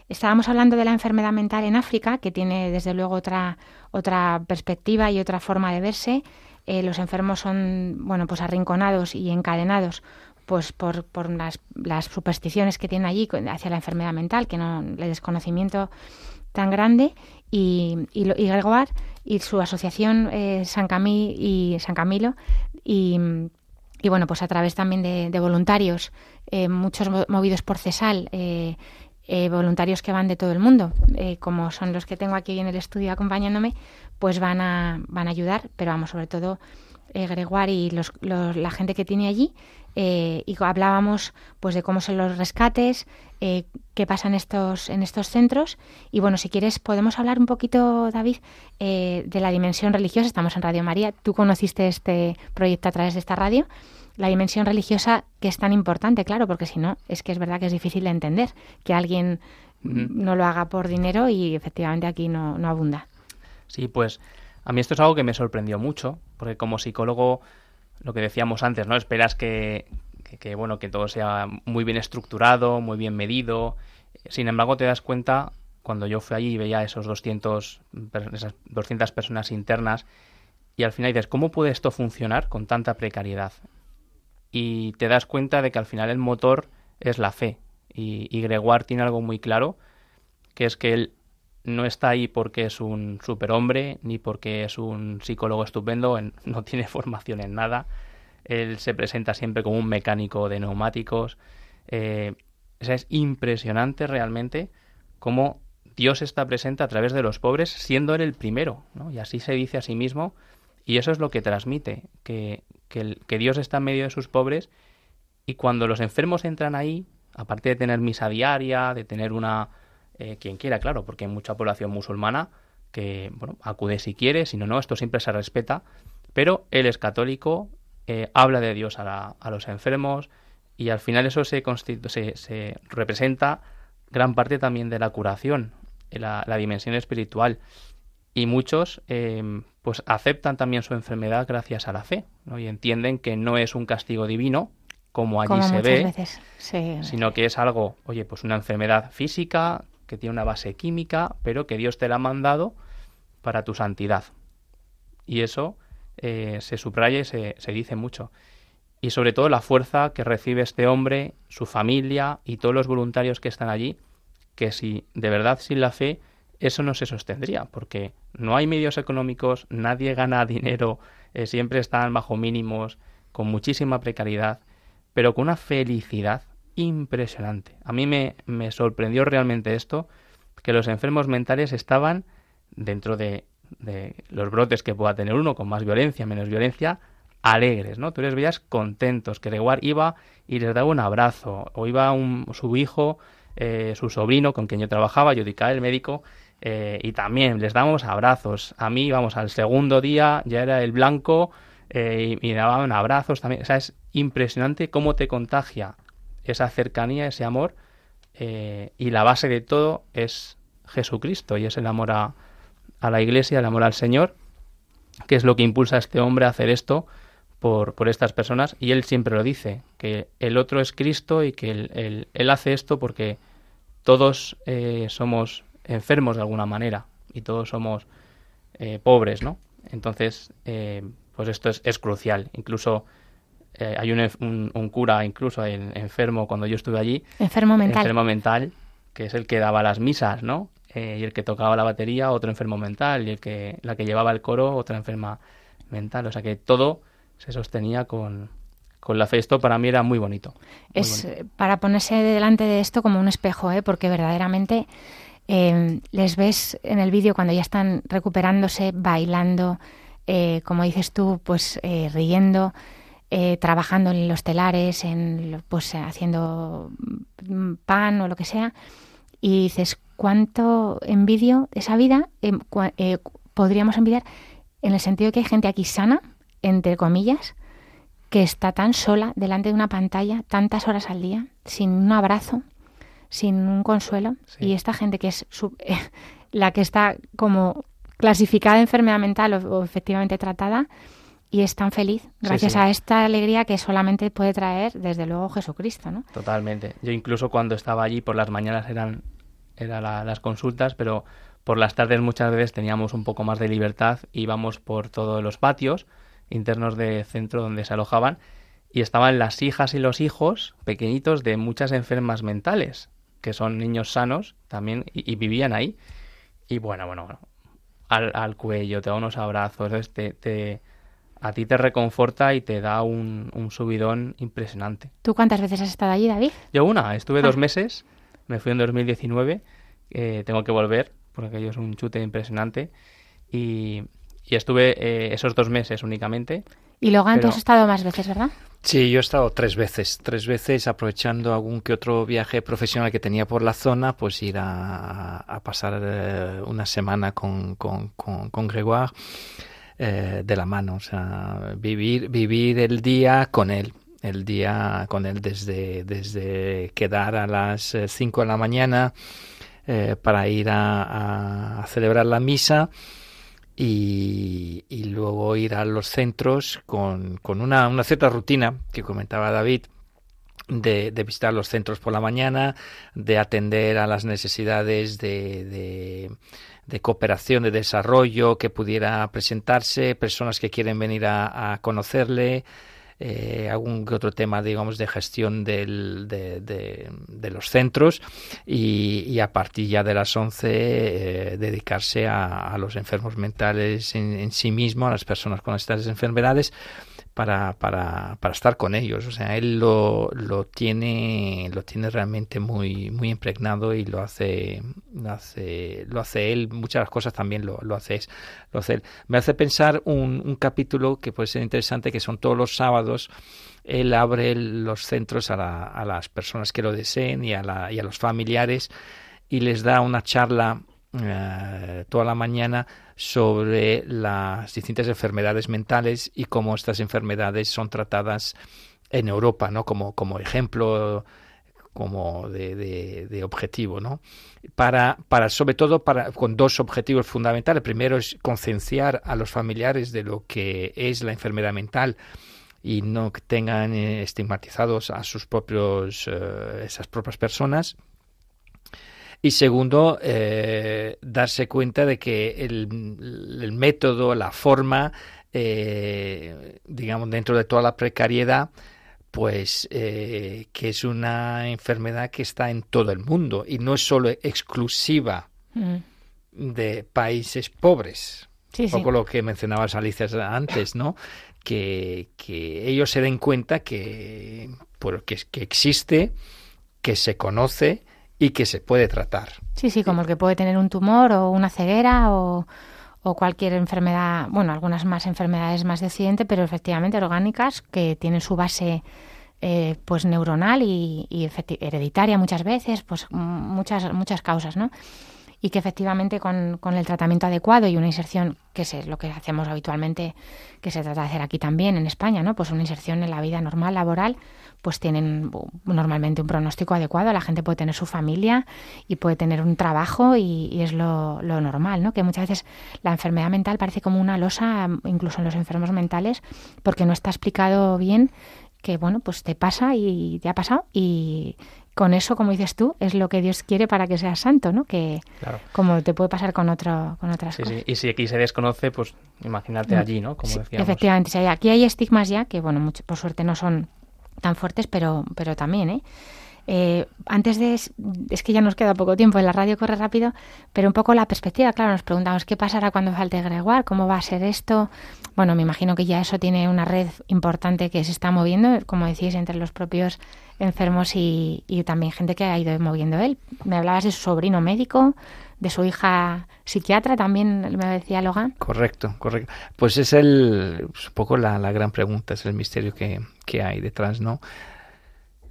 Estábamos hablando de la enfermedad mental en África, que tiene desde luego otra, otra perspectiva y otra forma de verse. Eh, los enfermos son bueno pues arrinconados y encadenados pues por, por las, las, supersticiones que tienen allí hacia la enfermedad mental, que no el desconocimiento tan grande y, y, y Gregoire y su asociación eh, San, Camí y San Camilo y, y, bueno pues a través también de, voluntarios eh, muchos movidos por CESAL eh, voluntarios que van de todo el mundo como son los que tengo aquí en el estudio acompañándome pues van a van a ayudar pero vamos sobre todo Gregoire y los, la gente que tiene allí eh, y hablábamos pues de cómo son los rescates, eh, qué pasa en estos, en estos centros. Y bueno, si quieres podemos hablar un poquito, David, eh, de la dimensión religiosa. Estamos en Radio María. Tú conociste este proyecto a través de esta radio. La dimensión religiosa que es tan importante, claro, porque si no, es que es verdad que es difícil de entender que alguien no lo haga por dinero y efectivamente aquí no, no abunda. Sí, pues a mí esto es algo que me sorprendió mucho, porque como psicólogo lo que decíamos antes, ¿no? Esperas que, bueno, que todo sea muy bien estructurado, muy bien medido. Sin embargo, te das cuenta cuando yo fui allí y veía esos 200, esas 200 personas internas y al final dices, ¿cómo puede esto funcionar con tanta precariedad? Y te das cuenta de que al final el motor es la fe. Y, y Gregoire tiene algo muy claro, que es que él no está ahí porque es un superhombre ni porque es un psicólogo estupendo, no tiene formación en nada. Él se presenta siempre como un mecánico de neumáticos. Eh, es impresionante realmente cómo Dios está presente a través de los pobres, siendo él el primero, Y así se dice a sí mismo, y eso es lo que transmite, que, que Dios está en medio de sus pobres, y cuando los enfermos entran ahí, aparte de tener misa diaria, de tener una, eh, quien quiera, claro, porque hay mucha población musulmana que bueno, acude si quiere, si no, no, esto siempre se respeta, pero él es católico, eh, habla de Dios a, los enfermos y al final eso se, se, se, representa gran parte también de la curación, la, la dimensión espiritual. Y muchos eh, pues aceptan también su enfermedad gracias a la fe ¿no? y entienden que no es un castigo divino, como allí se ve, sino que es algo, oye, pues una enfermedad física que tiene una base química, pero que Dios te la ha mandado para tu santidad. Y eso eh, se subraya y se, se dice mucho. Y sobre todo la fuerza que recibe este hombre, su familia y todos los voluntarios que están allí, que si de verdad sin la fe eso no se sostendría, porque no hay medios económicos, nadie gana dinero, eh, siempre están bajo mínimos, con muchísima precariedad, pero con una felicidad impresionante. A mí me, me sorprendió realmente esto, que los enfermos mentales estaban dentro de, de, los brotes que pueda tener uno, con más violencia, menos violencia, alegres, ¿no? Tú les veías contentos, que igual iba y les daba un abrazo, o iba un, su hijo, eh, su sobrino con quien yo trabajaba, yo el médico, eh, y también les damos abrazos. A mí, vamos, al segundo día ya era el blanco eh, y, y, me daban abrazos también. O sea, es impresionante cómo te contagia esa cercanía, ese amor, eh, y la base de todo es Jesucristo y es el amor a, la Iglesia, el amor al Señor, que es lo que impulsa a este hombre a hacer esto por, por estas personas, y él siempre lo dice, que el otro es Cristo y que él, él, hace esto porque todos eh, somos enfermos de alguna manera y todos somos eh, pobres, ¿no? Entonces, pues esto es, es crucial. Incluso eh, hay un, un, cura incluso enfermo cuando yo estuve allí. Enfermo mental. Enfermo mental, que es el que daba las misas, ¿no? Eh, y el que tocaba la batería, otro enfermo mental. Y el que, la que llevaba el coro, otra enferma mental. O sea que todo se sostenía con, con la fe. Esto para mí era muy bonito. es para ponerse delante de esto como un espejo, ¿eh? porque verdaderamente eh, les ves en el vídeo cuando ya están recuperándose, bailando, como dices tú, pues riendo. Eh, trabajando en los telares, en, pues haciendo pan o lo que sea, y dices, ¿cuánto envidio esa vida? Eh, eh, podríamos envidiar en el sentido de que hay gente aquí sana, entre comillas, que está tan sola delante de una pantalla tantas horas al día, sin un abrazo, sin un consuelo, y esta gente que es la que está como clasificada enfermedad mental o efectivamente tratada, y es tan feliz gracias a esta alegría que solamente puede traer desde luego Jesucristo, ¿no? Totalmente. Yo incluso cuando estaba allí por las mañanas eran, eran las consultas, pero por las tardes muchas veces teníamos un poco más de libertad, íbamos por todos los patios internos del centro donde se alojaban y estaban las hijas y los hijos pequeñitos de muchas enfermas mentales, que son niños sanos también, y, vivían ahí. Y bueno, bueno, bueno, al, al, cuello, te da unos abrazos, te, te, a ti te reconforta y te da un, un, subidón impresionante. ¿Tú cuántas veces has estado allí, David? Yo una, estuve dos ah. meses, me fui en 2019, eh, tengo que volver, porque aquello es un chute impresionante, y, y estuve eh, esos dos meses únicamente. Y luego antes has estado más veces, ¿verdad? Sí, yo he estado tres veces, tres veces aprovechando algún que otro viaje profesional que tenía por la zona, pues ir a, pasar eh, una semana con, con, con, Gregoire eh, de la mano, o sea, vivir, vivir el día con él, el día con él desde, desde quedar a las 5 de la mañana para ir a, a celebrar la misa y, luego ir a los centros con, con una, una, cierta rutina que comentaba David. De, de, visitar los centros por la mañana, de atender a las necesidades de, de, de, cooperación, de desarrollo que pudiera presentarse, personas que quieren venir a, conocerle, eh, algún otro tema, digamos, de gestión del, de, los centros y, a partir ya de las 11 eh, dedicarse a, a, los enfermos mentales en, en sí mismo, a las personas con estas enfermedades para, para, para estar con ellos. O sea, él lo, lo tiene, lo tiene realmente muy, muy impregnado y lo hace, lo hace, lo hace él. Muchas las cosas también lo, lo hace, lo hace él. Me hace pensar un, un capítulo que puede ser interesante, que son todos los sábados. Él abre los centros a, la, a las personas que lo deseen y a, la, y a los familiares y les da una charla eh, toda la mañana sobre las distintas enfermedades mentales y cómo estas enfermedades son tratadas en Europa, ¿no? Como, como ejemplo como de, de, objetivo, ¿no? Para, para, sobre todo, para, con dos objetivos fundamentales. Primero es concienciar a los familiares de lo que es la enfermedad mental y no que tengan eh, estigmatizados a sus propios, eh, esas propias personas y segundo, eh, darse cuenta de que el, método, la forma, eh, digamos, dentro de toda la precariedad, pues eh, que es una enfermedad que está en todo el mundo y no es solo exclusiva mm. de países pobres. un poco lo que mencionabas Alicia antes, ¿no? Que, que ellos se den cuenta que, pues, que, que existe, que se conoce y que se puede tratar. Sí, sí, como el que puede tener un tumor o una ceguera o, cualquier enfermedad, bueno, algunas más enfermedades más de pero efectivamente orgánicas que tienen su base eh, pues neuronal y, y hereditaria muchas veces, pues muchas muchas causas, ¿no? y que efectivamente con, con, el tratamiento adecuado y una inserción, que es lo que hacemos habitualmente, que se trata de hacer aquí también en España, ¿no? Pues una inserción en la vida normal, laboral, pues tienen normalmente un pronóstico adecuado, la gente puede tener su familia y puede tener un trabajo y, es lo, lo, normal, ¿no? Que muchas veces la enfermedad mental parece como una losa, incluso en los enfermos mentales, porque no está explicado bien que bueno, pues te pasa y te ha pasado y con eso, como dices tú, es lo que Dios quiere para que seas santo, ¿no? Que como te puede pasar con otro, con otras cosas. Sí. Y si aquí se desconoce, pues imagínate mm. allí, ¿no? Como decíamos. Efectivamente, aquí hay estigmas ya que, bueno, mucho, por suerte no son tan fuertes, pero, pero también, ¿eh? Eh, antes de, es que ya nos queda poco tiempo, en la radio corre rápido, pero un poco la perspectiva, claro, nos preguntamos qué pasará cuando falte Gregoire, cómo va a ser esto. Bueno, me imagino que ya eso tiene una red importante que se está moviendo, como decís, entre los propios enfermos y, también gente que ha ido moviendo él. Me hablabas de su sobrino médico, de su hija psiquiatra, también me decía Logan. Correcto, correcto. Pues es el, un poco la, la gran pregunta, es el misterio que, que hay detrás, ¿no?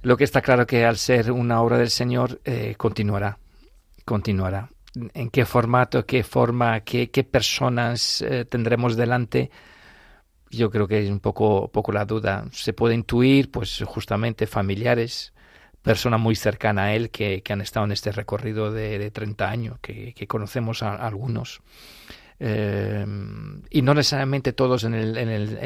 Lo que está claro que al ser una obra del Señor eh, continuará, continuará. ¿En qué formato, qué forma, qué, qué personas eh, tendremos delante? Yo creo que es un poco, poco la duda. Se puede intuir, pues justamente familiares, personas muy cercanas a él que, que han estado en este recorrido de, de 30 años, que, que conocemos a, algunos. Eh, y no necesariamente todos en el, en el,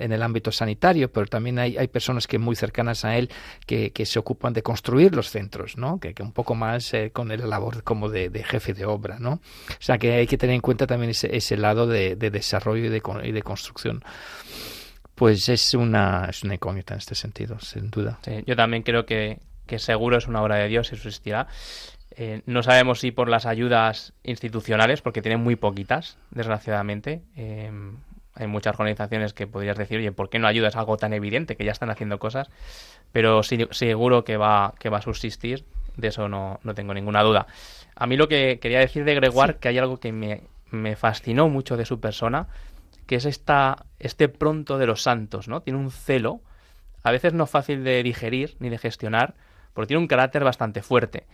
en el, ámbito sanitario, pero también hay, hay, personas que muy cercanas a él que, que se ocupan de construir los centros, ¿no? que, que un poco más eh, con el labor como de, de, jefe de obra. ¿no? O sea que hay que tener en cuenta también ese, ese lado de, de desarrollo y de, y de construcción. Pues es una, es una incógnita en este sentido, sin duda. yo también creo que, que seguro es una obra de Dios, eso existirá. Eh, no sabemos si por las ayudas institucionales, porque tienen muy poquitas, desgraciadamente. Eh, hay muchas organizaciones que podrías decir, oye, ¿por qué no ayudas algo tan evidente que ya están haciendo cosas? Pero sí, seguro que va, que va a subsistir, de eso no, no tengo ninguna duda. A mí lo que quería decir de Gregoire, que hay algo que me, me, fascinó mucho de su persona, que es esta, este pronto de los santos, ¿no? Tiene un celo, a veces no fácil de digerir ni de gestionar, porque tiene un carácter bastante fuerte.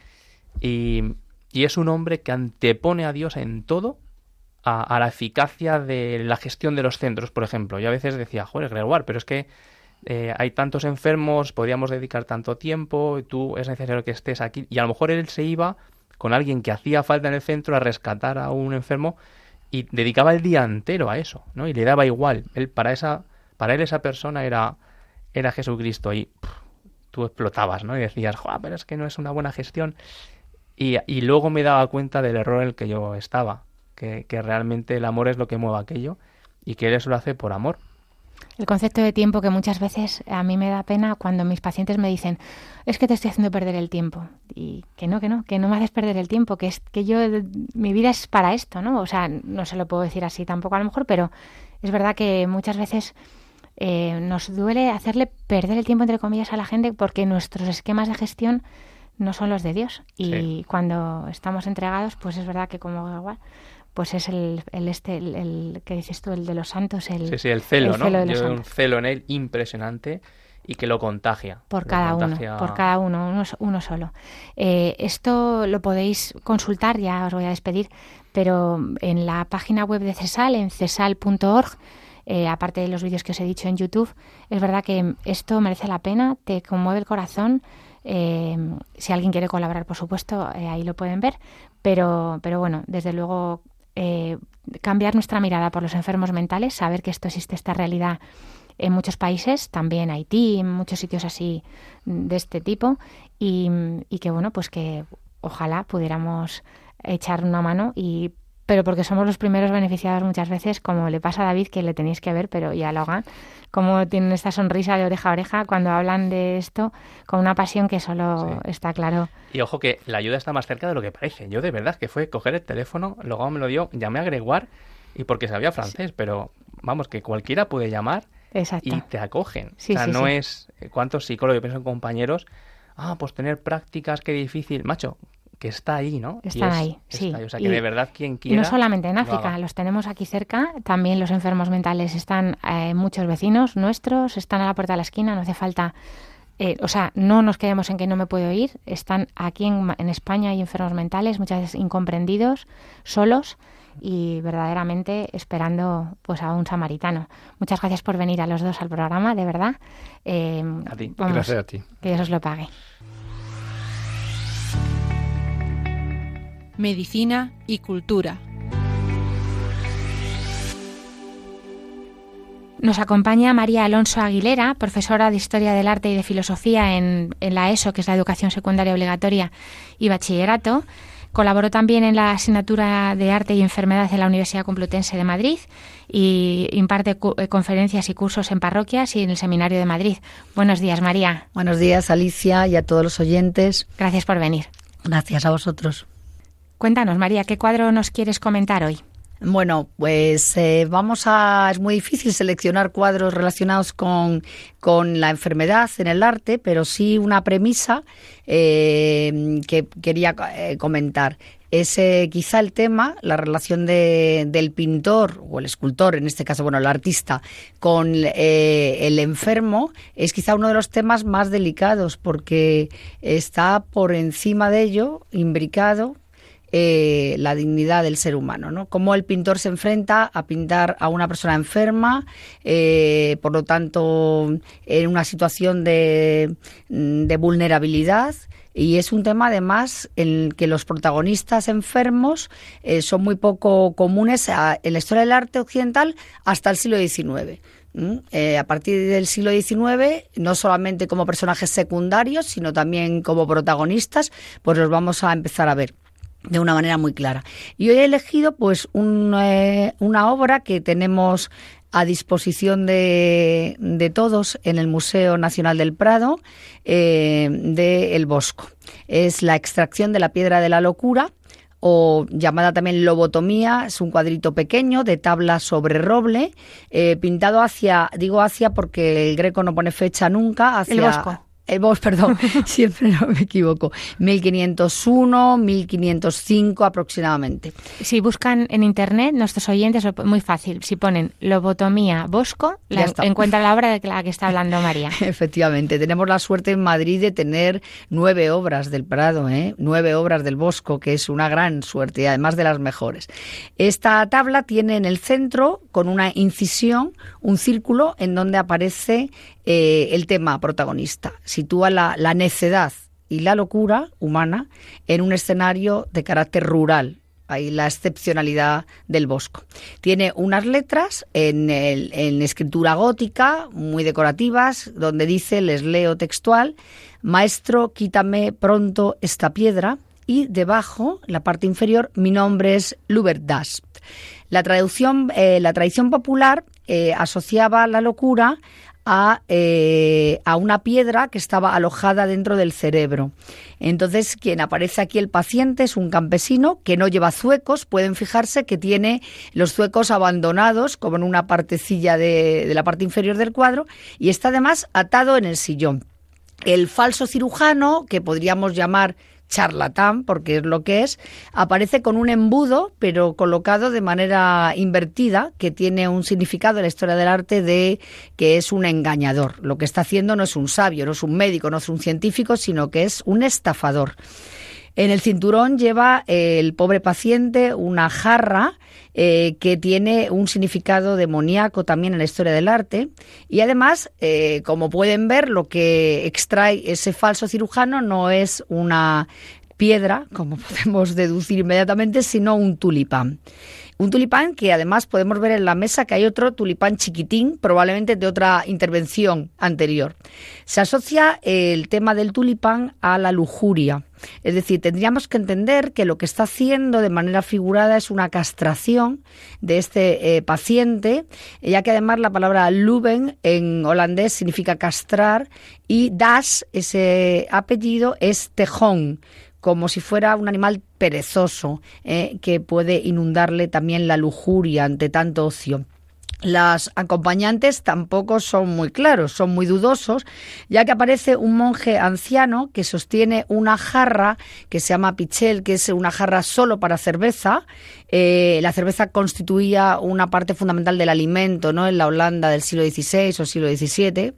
Y, y es un hombre que antepone a Dios en todo a, la eficacia de la gestión de los centros, por ejemplo. Yo a veces decía, joder, Gregoire, pero es que eh, hay tantos enfermos, podríamos dedicar tanto tiempo, tú es necesario que estés aquí. Y a lo mejor él se iba con alguien que hacía falta en el centro a rescatar a un enfermo y dedicaba el día entero a eso, ¿no? Y le daba igual. Él, para, esa, para él esa persona era, era Jesucristo y tú explotabas, ¿no? Y decías, joder, pero es que no es una buena gestión. Y, y luego me daba cuenta del error en el que yo estaba que, realmente el amor es lo que mueve aquello y que él eso lo hace por amor. El concepto de tiempo que muchas veces a mí me da pena cuando mis pacientes me dicen, es que te estoy haciendo perder el tiempo. Y que no, que no, que no me haces perder el tiempo, que es que yo, mi vida es para esto, ¿no? O sea, no se lo puedo decir así tampoco a lo mejor, pero es verdad que muchas veces eh, nos duele hacerle perder el tiempo, entre comillas, a la gente porque nuestros esquemas de gestión no son los de Dios. Y cuando estamos entregados, pues es verdad que como igual pues es el, el este, el, que dices tú, el de los santos, el, sí, sí, el celo, ¿no? un celo en él impresionante y que lo contagia. Por cada uno, por cada uno, uno, solo. Eh, esto lo podéis consultar, ya os voy a despedir, pero en la página web de CESAL, en cesal.org, eh, aparte de los vídeos que os he dicho en YouTube, es verdad que esto merece la pena, te conmueve el corazón. Eh, si alguien quiere colaborar, por supuesto, ahí lo pueden ver. Pero, pero bueno, desde luego eh, cambiar nuestra mirada por los enfermos mentales, saber que esto existe, esta realidad en muchos países, también Haití, en muchos sitios así de este tipo, y, y que bueno, pues que ojalá pudiéramos echar una mano y pero porque somos los primeros beneficiados muchas veces, como le pasa a David, que le tenéis que ver, pero ya lo hagan, como tienen esta sonrisa de oreja a oreja cuando hablan de esto con una pasión que solo está claro. Y ojo que la ayuda está más cerca de lo que parece. Yo de verdad que fue coger el teléfono, luego me lo dio, llamé a Gregoire y porque sabía francés, pero vamos, que cualquiera puede llamar y te acogen. o sea, no es eh, cuántos psicólogos, yo pienso en compañeros, ah, pues tener prácticas, qué difícil. Macho, que está ahí, ¿no? Están ahí, sí. O sea, que de verdad quien quiera... Y no solamente en África, los tenemos aquí cerca. También los enfermos mentales están, eh, muchos vecinos nuestros, están a la puerta de la esquina, no hace falta... Eh, o sea, no nos quedemos en que no me puedo ir. Están aquí en, en España hay enfermos mentales, muchas veces incomprendidos, solos y verdaderamente esperando pues a un samaritano. Muchas gracias por venir a los dos al programa, de verdad. Eh, a ti, gracias a ti. Que Dios os lo pague. Medicina y cultura. Nos acompaña María Alonso Aguilera, profesora de Historia del Arte y de Filosofía en, la ESO, que es la Educación Secundaria Obligatoria y Bachillerato. Colaboró también en la asignatura de Arte y Enfermedad en la Universidad Complutense de Madrid y imparte eh, conferencias y cursos en parroquias y en el Seminario de Madrid. Buenos días, María. Buenos días, Alicia, y a todos los oyentes. Gracias por venir. Gracias a vosotros. Cuéntanos, María, ¿qué cuadro nos quieres comentar hoy? Bueno, pues eh, vamos a. Es muy difícil seleccionar cuadros relacionados con, la enfermedad en el arte, pero sí una premisa eh, que quería eh, comentar. Es quizá el tema, la relación de, del pintor o el escultor, en este caso, bueno, el artista, con el enfermo, es quizá uno de los temas más delicados porque está por encima de ello, imbricado, eh, la dignidad del ser humano, ¿no? Cómo el pintor se enfrenta a pintar a una persona enferma, eh, por lo tanto, en una situación de, de vulnerabilidad. Y es un tema, además, en que los protagonistas enfermos eh, son muy poco comunes en la historia del arte occidental hasta el siglo XIX. a partir del siglo XIX, no solamente como personajes secundarios, sino también como protagonistas, pues los vamos a empezar a ver de una manera muy clara. Y hoy he elegido pues eh, una obra que tenemos a disposición de, de todos en el Museo Nacional del Prado eh, de El Bosco. Es la extracción de la piedra de la locura o llamada también lobotomía, es un cuadrito pequeño de tabla sobre roble, eh, pintado hacia, digo hacia porque el greco no pone fecha nunca, hacia el bosco el vos, perdón, siempre no me equivoco, 1501, 1505 aproximadamente. Si buscan en internet, nuestros oyentes, muy fácil, si ponen lobotomía Bosco, la, encuentran la obra de la que está hablando María. Efectivamente, tenemos la suerte en Madrid de tener nueve obras del Prado, ¿eh? nueve obras del Bosco, que es una gran suerte y además de las mejores. Esta tabla tiene en el centro, con una incisión, un círculo en donde aparece eh, el tema protagonista. Sitúa la, necedad y la locura humana en un escenario de carácter rural, ahí la excepcionalidad del bosco. Tiene unas letras en, escritura gótica, muy decorativas, donde dice, les leo textual, Maestro, quítame pronto esta piedra, y debajo, en la parte inferior, mi nombre es Luberdas. La, traducción, eh, la tradición popular eh, asociaba la locura eh, a, una piedra que estaba alojada dentro del cerebro. Entonces, quien aparece aquí el paciente es un campesino que no lleva zuecos. Pueden fijarse que tiene los zuecos abandonados, como en una partecilla de, de la parte inferior del cuadro, y está además atado en el sillón. El falso cirujano, que podríamos llamar charlatán, porque es lo que es, aparece con un embudo, pero colocado de manera invertida, que tiene un significado en la historia del arte de que es un engañador. Lo que está haciendo no es un sabio, no es un médico, no es un científico, sino que es un estafador. En el cinturón lleva el pobre paciente una jarra eh, que tiene un significado demoníaco también en la historia del arte. Y además, eh, como pueden ver, lo que extrae ese falso cirujano no es una piedra, como podemos deducir inmediatamente, sino un tulipán. Un tulipán que además podemos ver en la mesa que hay otro tulipán chiquitín, probablemente de otra intervención anterior. Se asocia el tema del tulipán a la lujuria. Es decir, tendríamos que entender que lo que está haciendo de manera figurada es una castración de este eh, paciente, ya que además la palabra luben en holandés significa castrar y das, ese apellido, es tejón como si fuera un animal perezoso eh, que puede inundarle también la lujuria ante tanto ocio. Las acompañantes tampoco son muy claros, son muy dudosos, ya que aparece un monje anciano que sostiene una jarra que se llama pichel, que es una jarra solo para cerveza, eh, la cerveza constituía una parte fundamental del alimento ¿no? en la Holanda del siglo XVI o siglo XVII.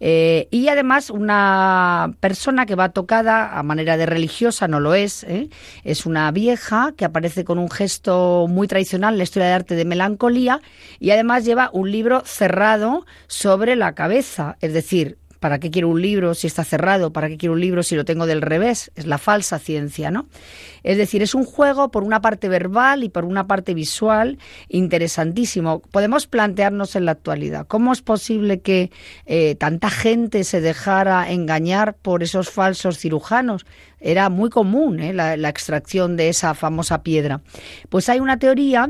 Eh, y además una persona que va tocada a manera de religiosa, no lo es, ¿eh? es una vieja que aparece con un gesto muy tradicional la historia de arte de melancolía y además lleva un libro cerrado sobre la cabeza, es decir, ¿Para qué quiero un libro si está cerrado? ¿Para qué quiero un libro si lo tengo del revés? Es la falsa ciencia, ¿no? Es decir, es un juego por una parte verbal y por una parte visual interesantísimo. Podemos plantearnos en la actualidad cómo es posible que eh, tanta gente se dejara engañar por esos falsos cirujanos. Era muy común ¿eh? la, extracción de esa famosa piedra. Pues hay una teoría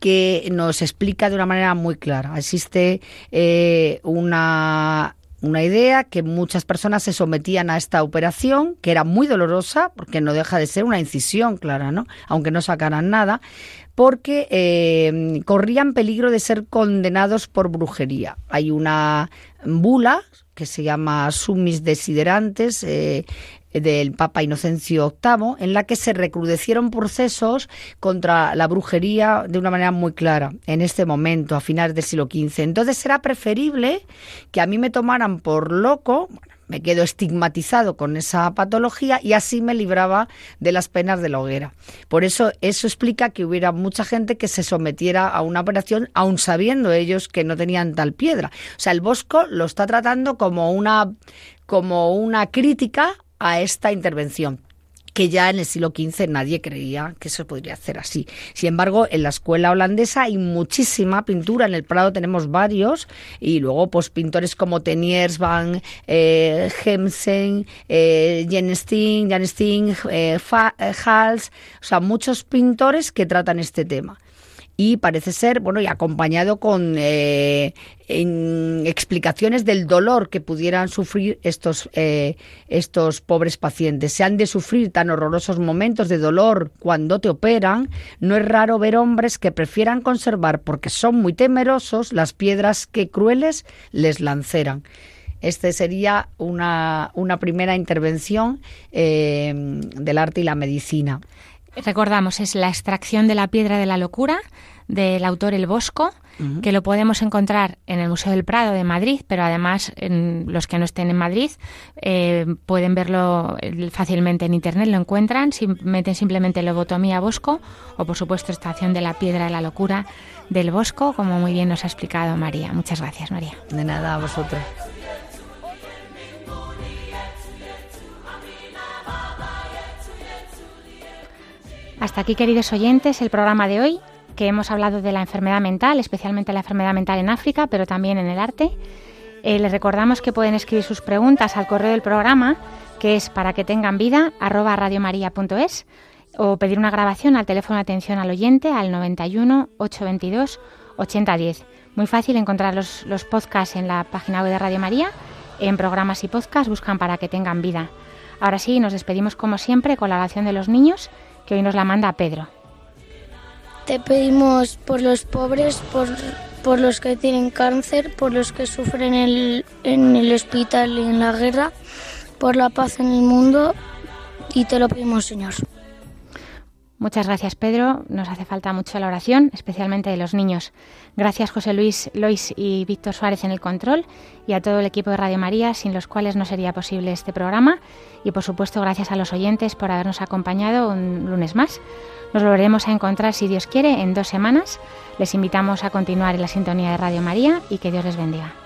que nos explica de una manera muy clara. Existe eh, una una idea que muchas personas se sometían a esta operación, que era muy dolorosa, porque no deja de ser una incisión clara, ¿no? Aunque no sacaran nada, porque eh, corrían peligro de ser condenados por brujería. Hay una bula que se llama Sumis Desiderantes, eh, del Papa Inocencio VIII, en la que se recrudecieron procesos contra la brujería de una manera muy clara en este momento, a finales del siglo XV. Entonces era preferible que a mí me tomaran por loco, me quedo estigmatizado con esa patología y así me libraba de las penas de la hoguera. Por eso eso explica que hubiera mucha gente que se sometiera a una operación aun sabiendo ellos que no tenían tal piedra. O sea, el Bosco lo está tratando como una como una crítica a esta intervención que ya en el siglo XV nadie creía que se podría hacer así. Sin embargo, en la escuela holandesa hay muchísima pintura, en el Prado tenemos varios, y luego pues pintores como Teniers van eh, Hemsen, eh, Steen, eh, eh, Hals, o sea, muchos pintores que tratan este tema. Y parece ser, bueno, y acompañado con eh, explicaciones del dolor que pudieran sufrir estos, eh, estos pobres pacientes. Se han de sufrir tan horrorosos momentos de dolor cuando te operan, no es raro ver hombres que prefieran conservar, porque son muy temerosos, las piedras que crueles les lanceran. Este sería una, una primera intervención eh, del arte y la medicina. Recordamos, es La extracción de la piedra de la locura del autor El Bosco, que lo podemos encontrar en el Museo del Prado de Madrid, pero además en los que no estén en Madrid eh, pueden verlo eh, fácilmente en Internet, lo encuentran, si meten simplemente lobotomía Bosco o por supuesto Estación de la Piedra de la Locura del Bosco, como muy bien nos ha explicado María. Muchas gracias, María. De nada, a vosotros. Hasta aquí, queridos oyentes, el programa de hoy, que hemos hablado de la enfermedad mental, especialmente la enfermedad mental en África, pero también en el arte. Eh, les recordamos que pueden escribir sus preguntas al correo del programa, que es para que tengan vida, arroba radiomaria.es, o pedir una grabación al teléfono de atención al oyente al 91 822 8010. Muy fácil encontrar los, los podcasts en la página web de Radio María. En programas y podcasts buscan para que tengan vida. Ahora sí, nos despedimos como siempre con la oración de los niños que hoy nos la manda Pedro. Te pedimos por los pobres, por, por los que tienen cáncer, por los que sufren en el hospital y en la guerra, por la paz en el mundo y te lo pedimos, Señor. Muchas gracias, Pedro. Nos hace falta mucho la oración, especialmente de los niños. Gracias, José Luis Lois y Víctor Suárez en el control y a todo el equipo de Radio María, sin los cuales no sería posible este programa. Y, por supuesto, gracias a los oyentes por habernos acompañado un lunes más. Nos volveremos a encontrar, si Dios quiere, en dos semanas. Les invitamos a continuar en la sintonía de Radio María y que Dios les bendiga.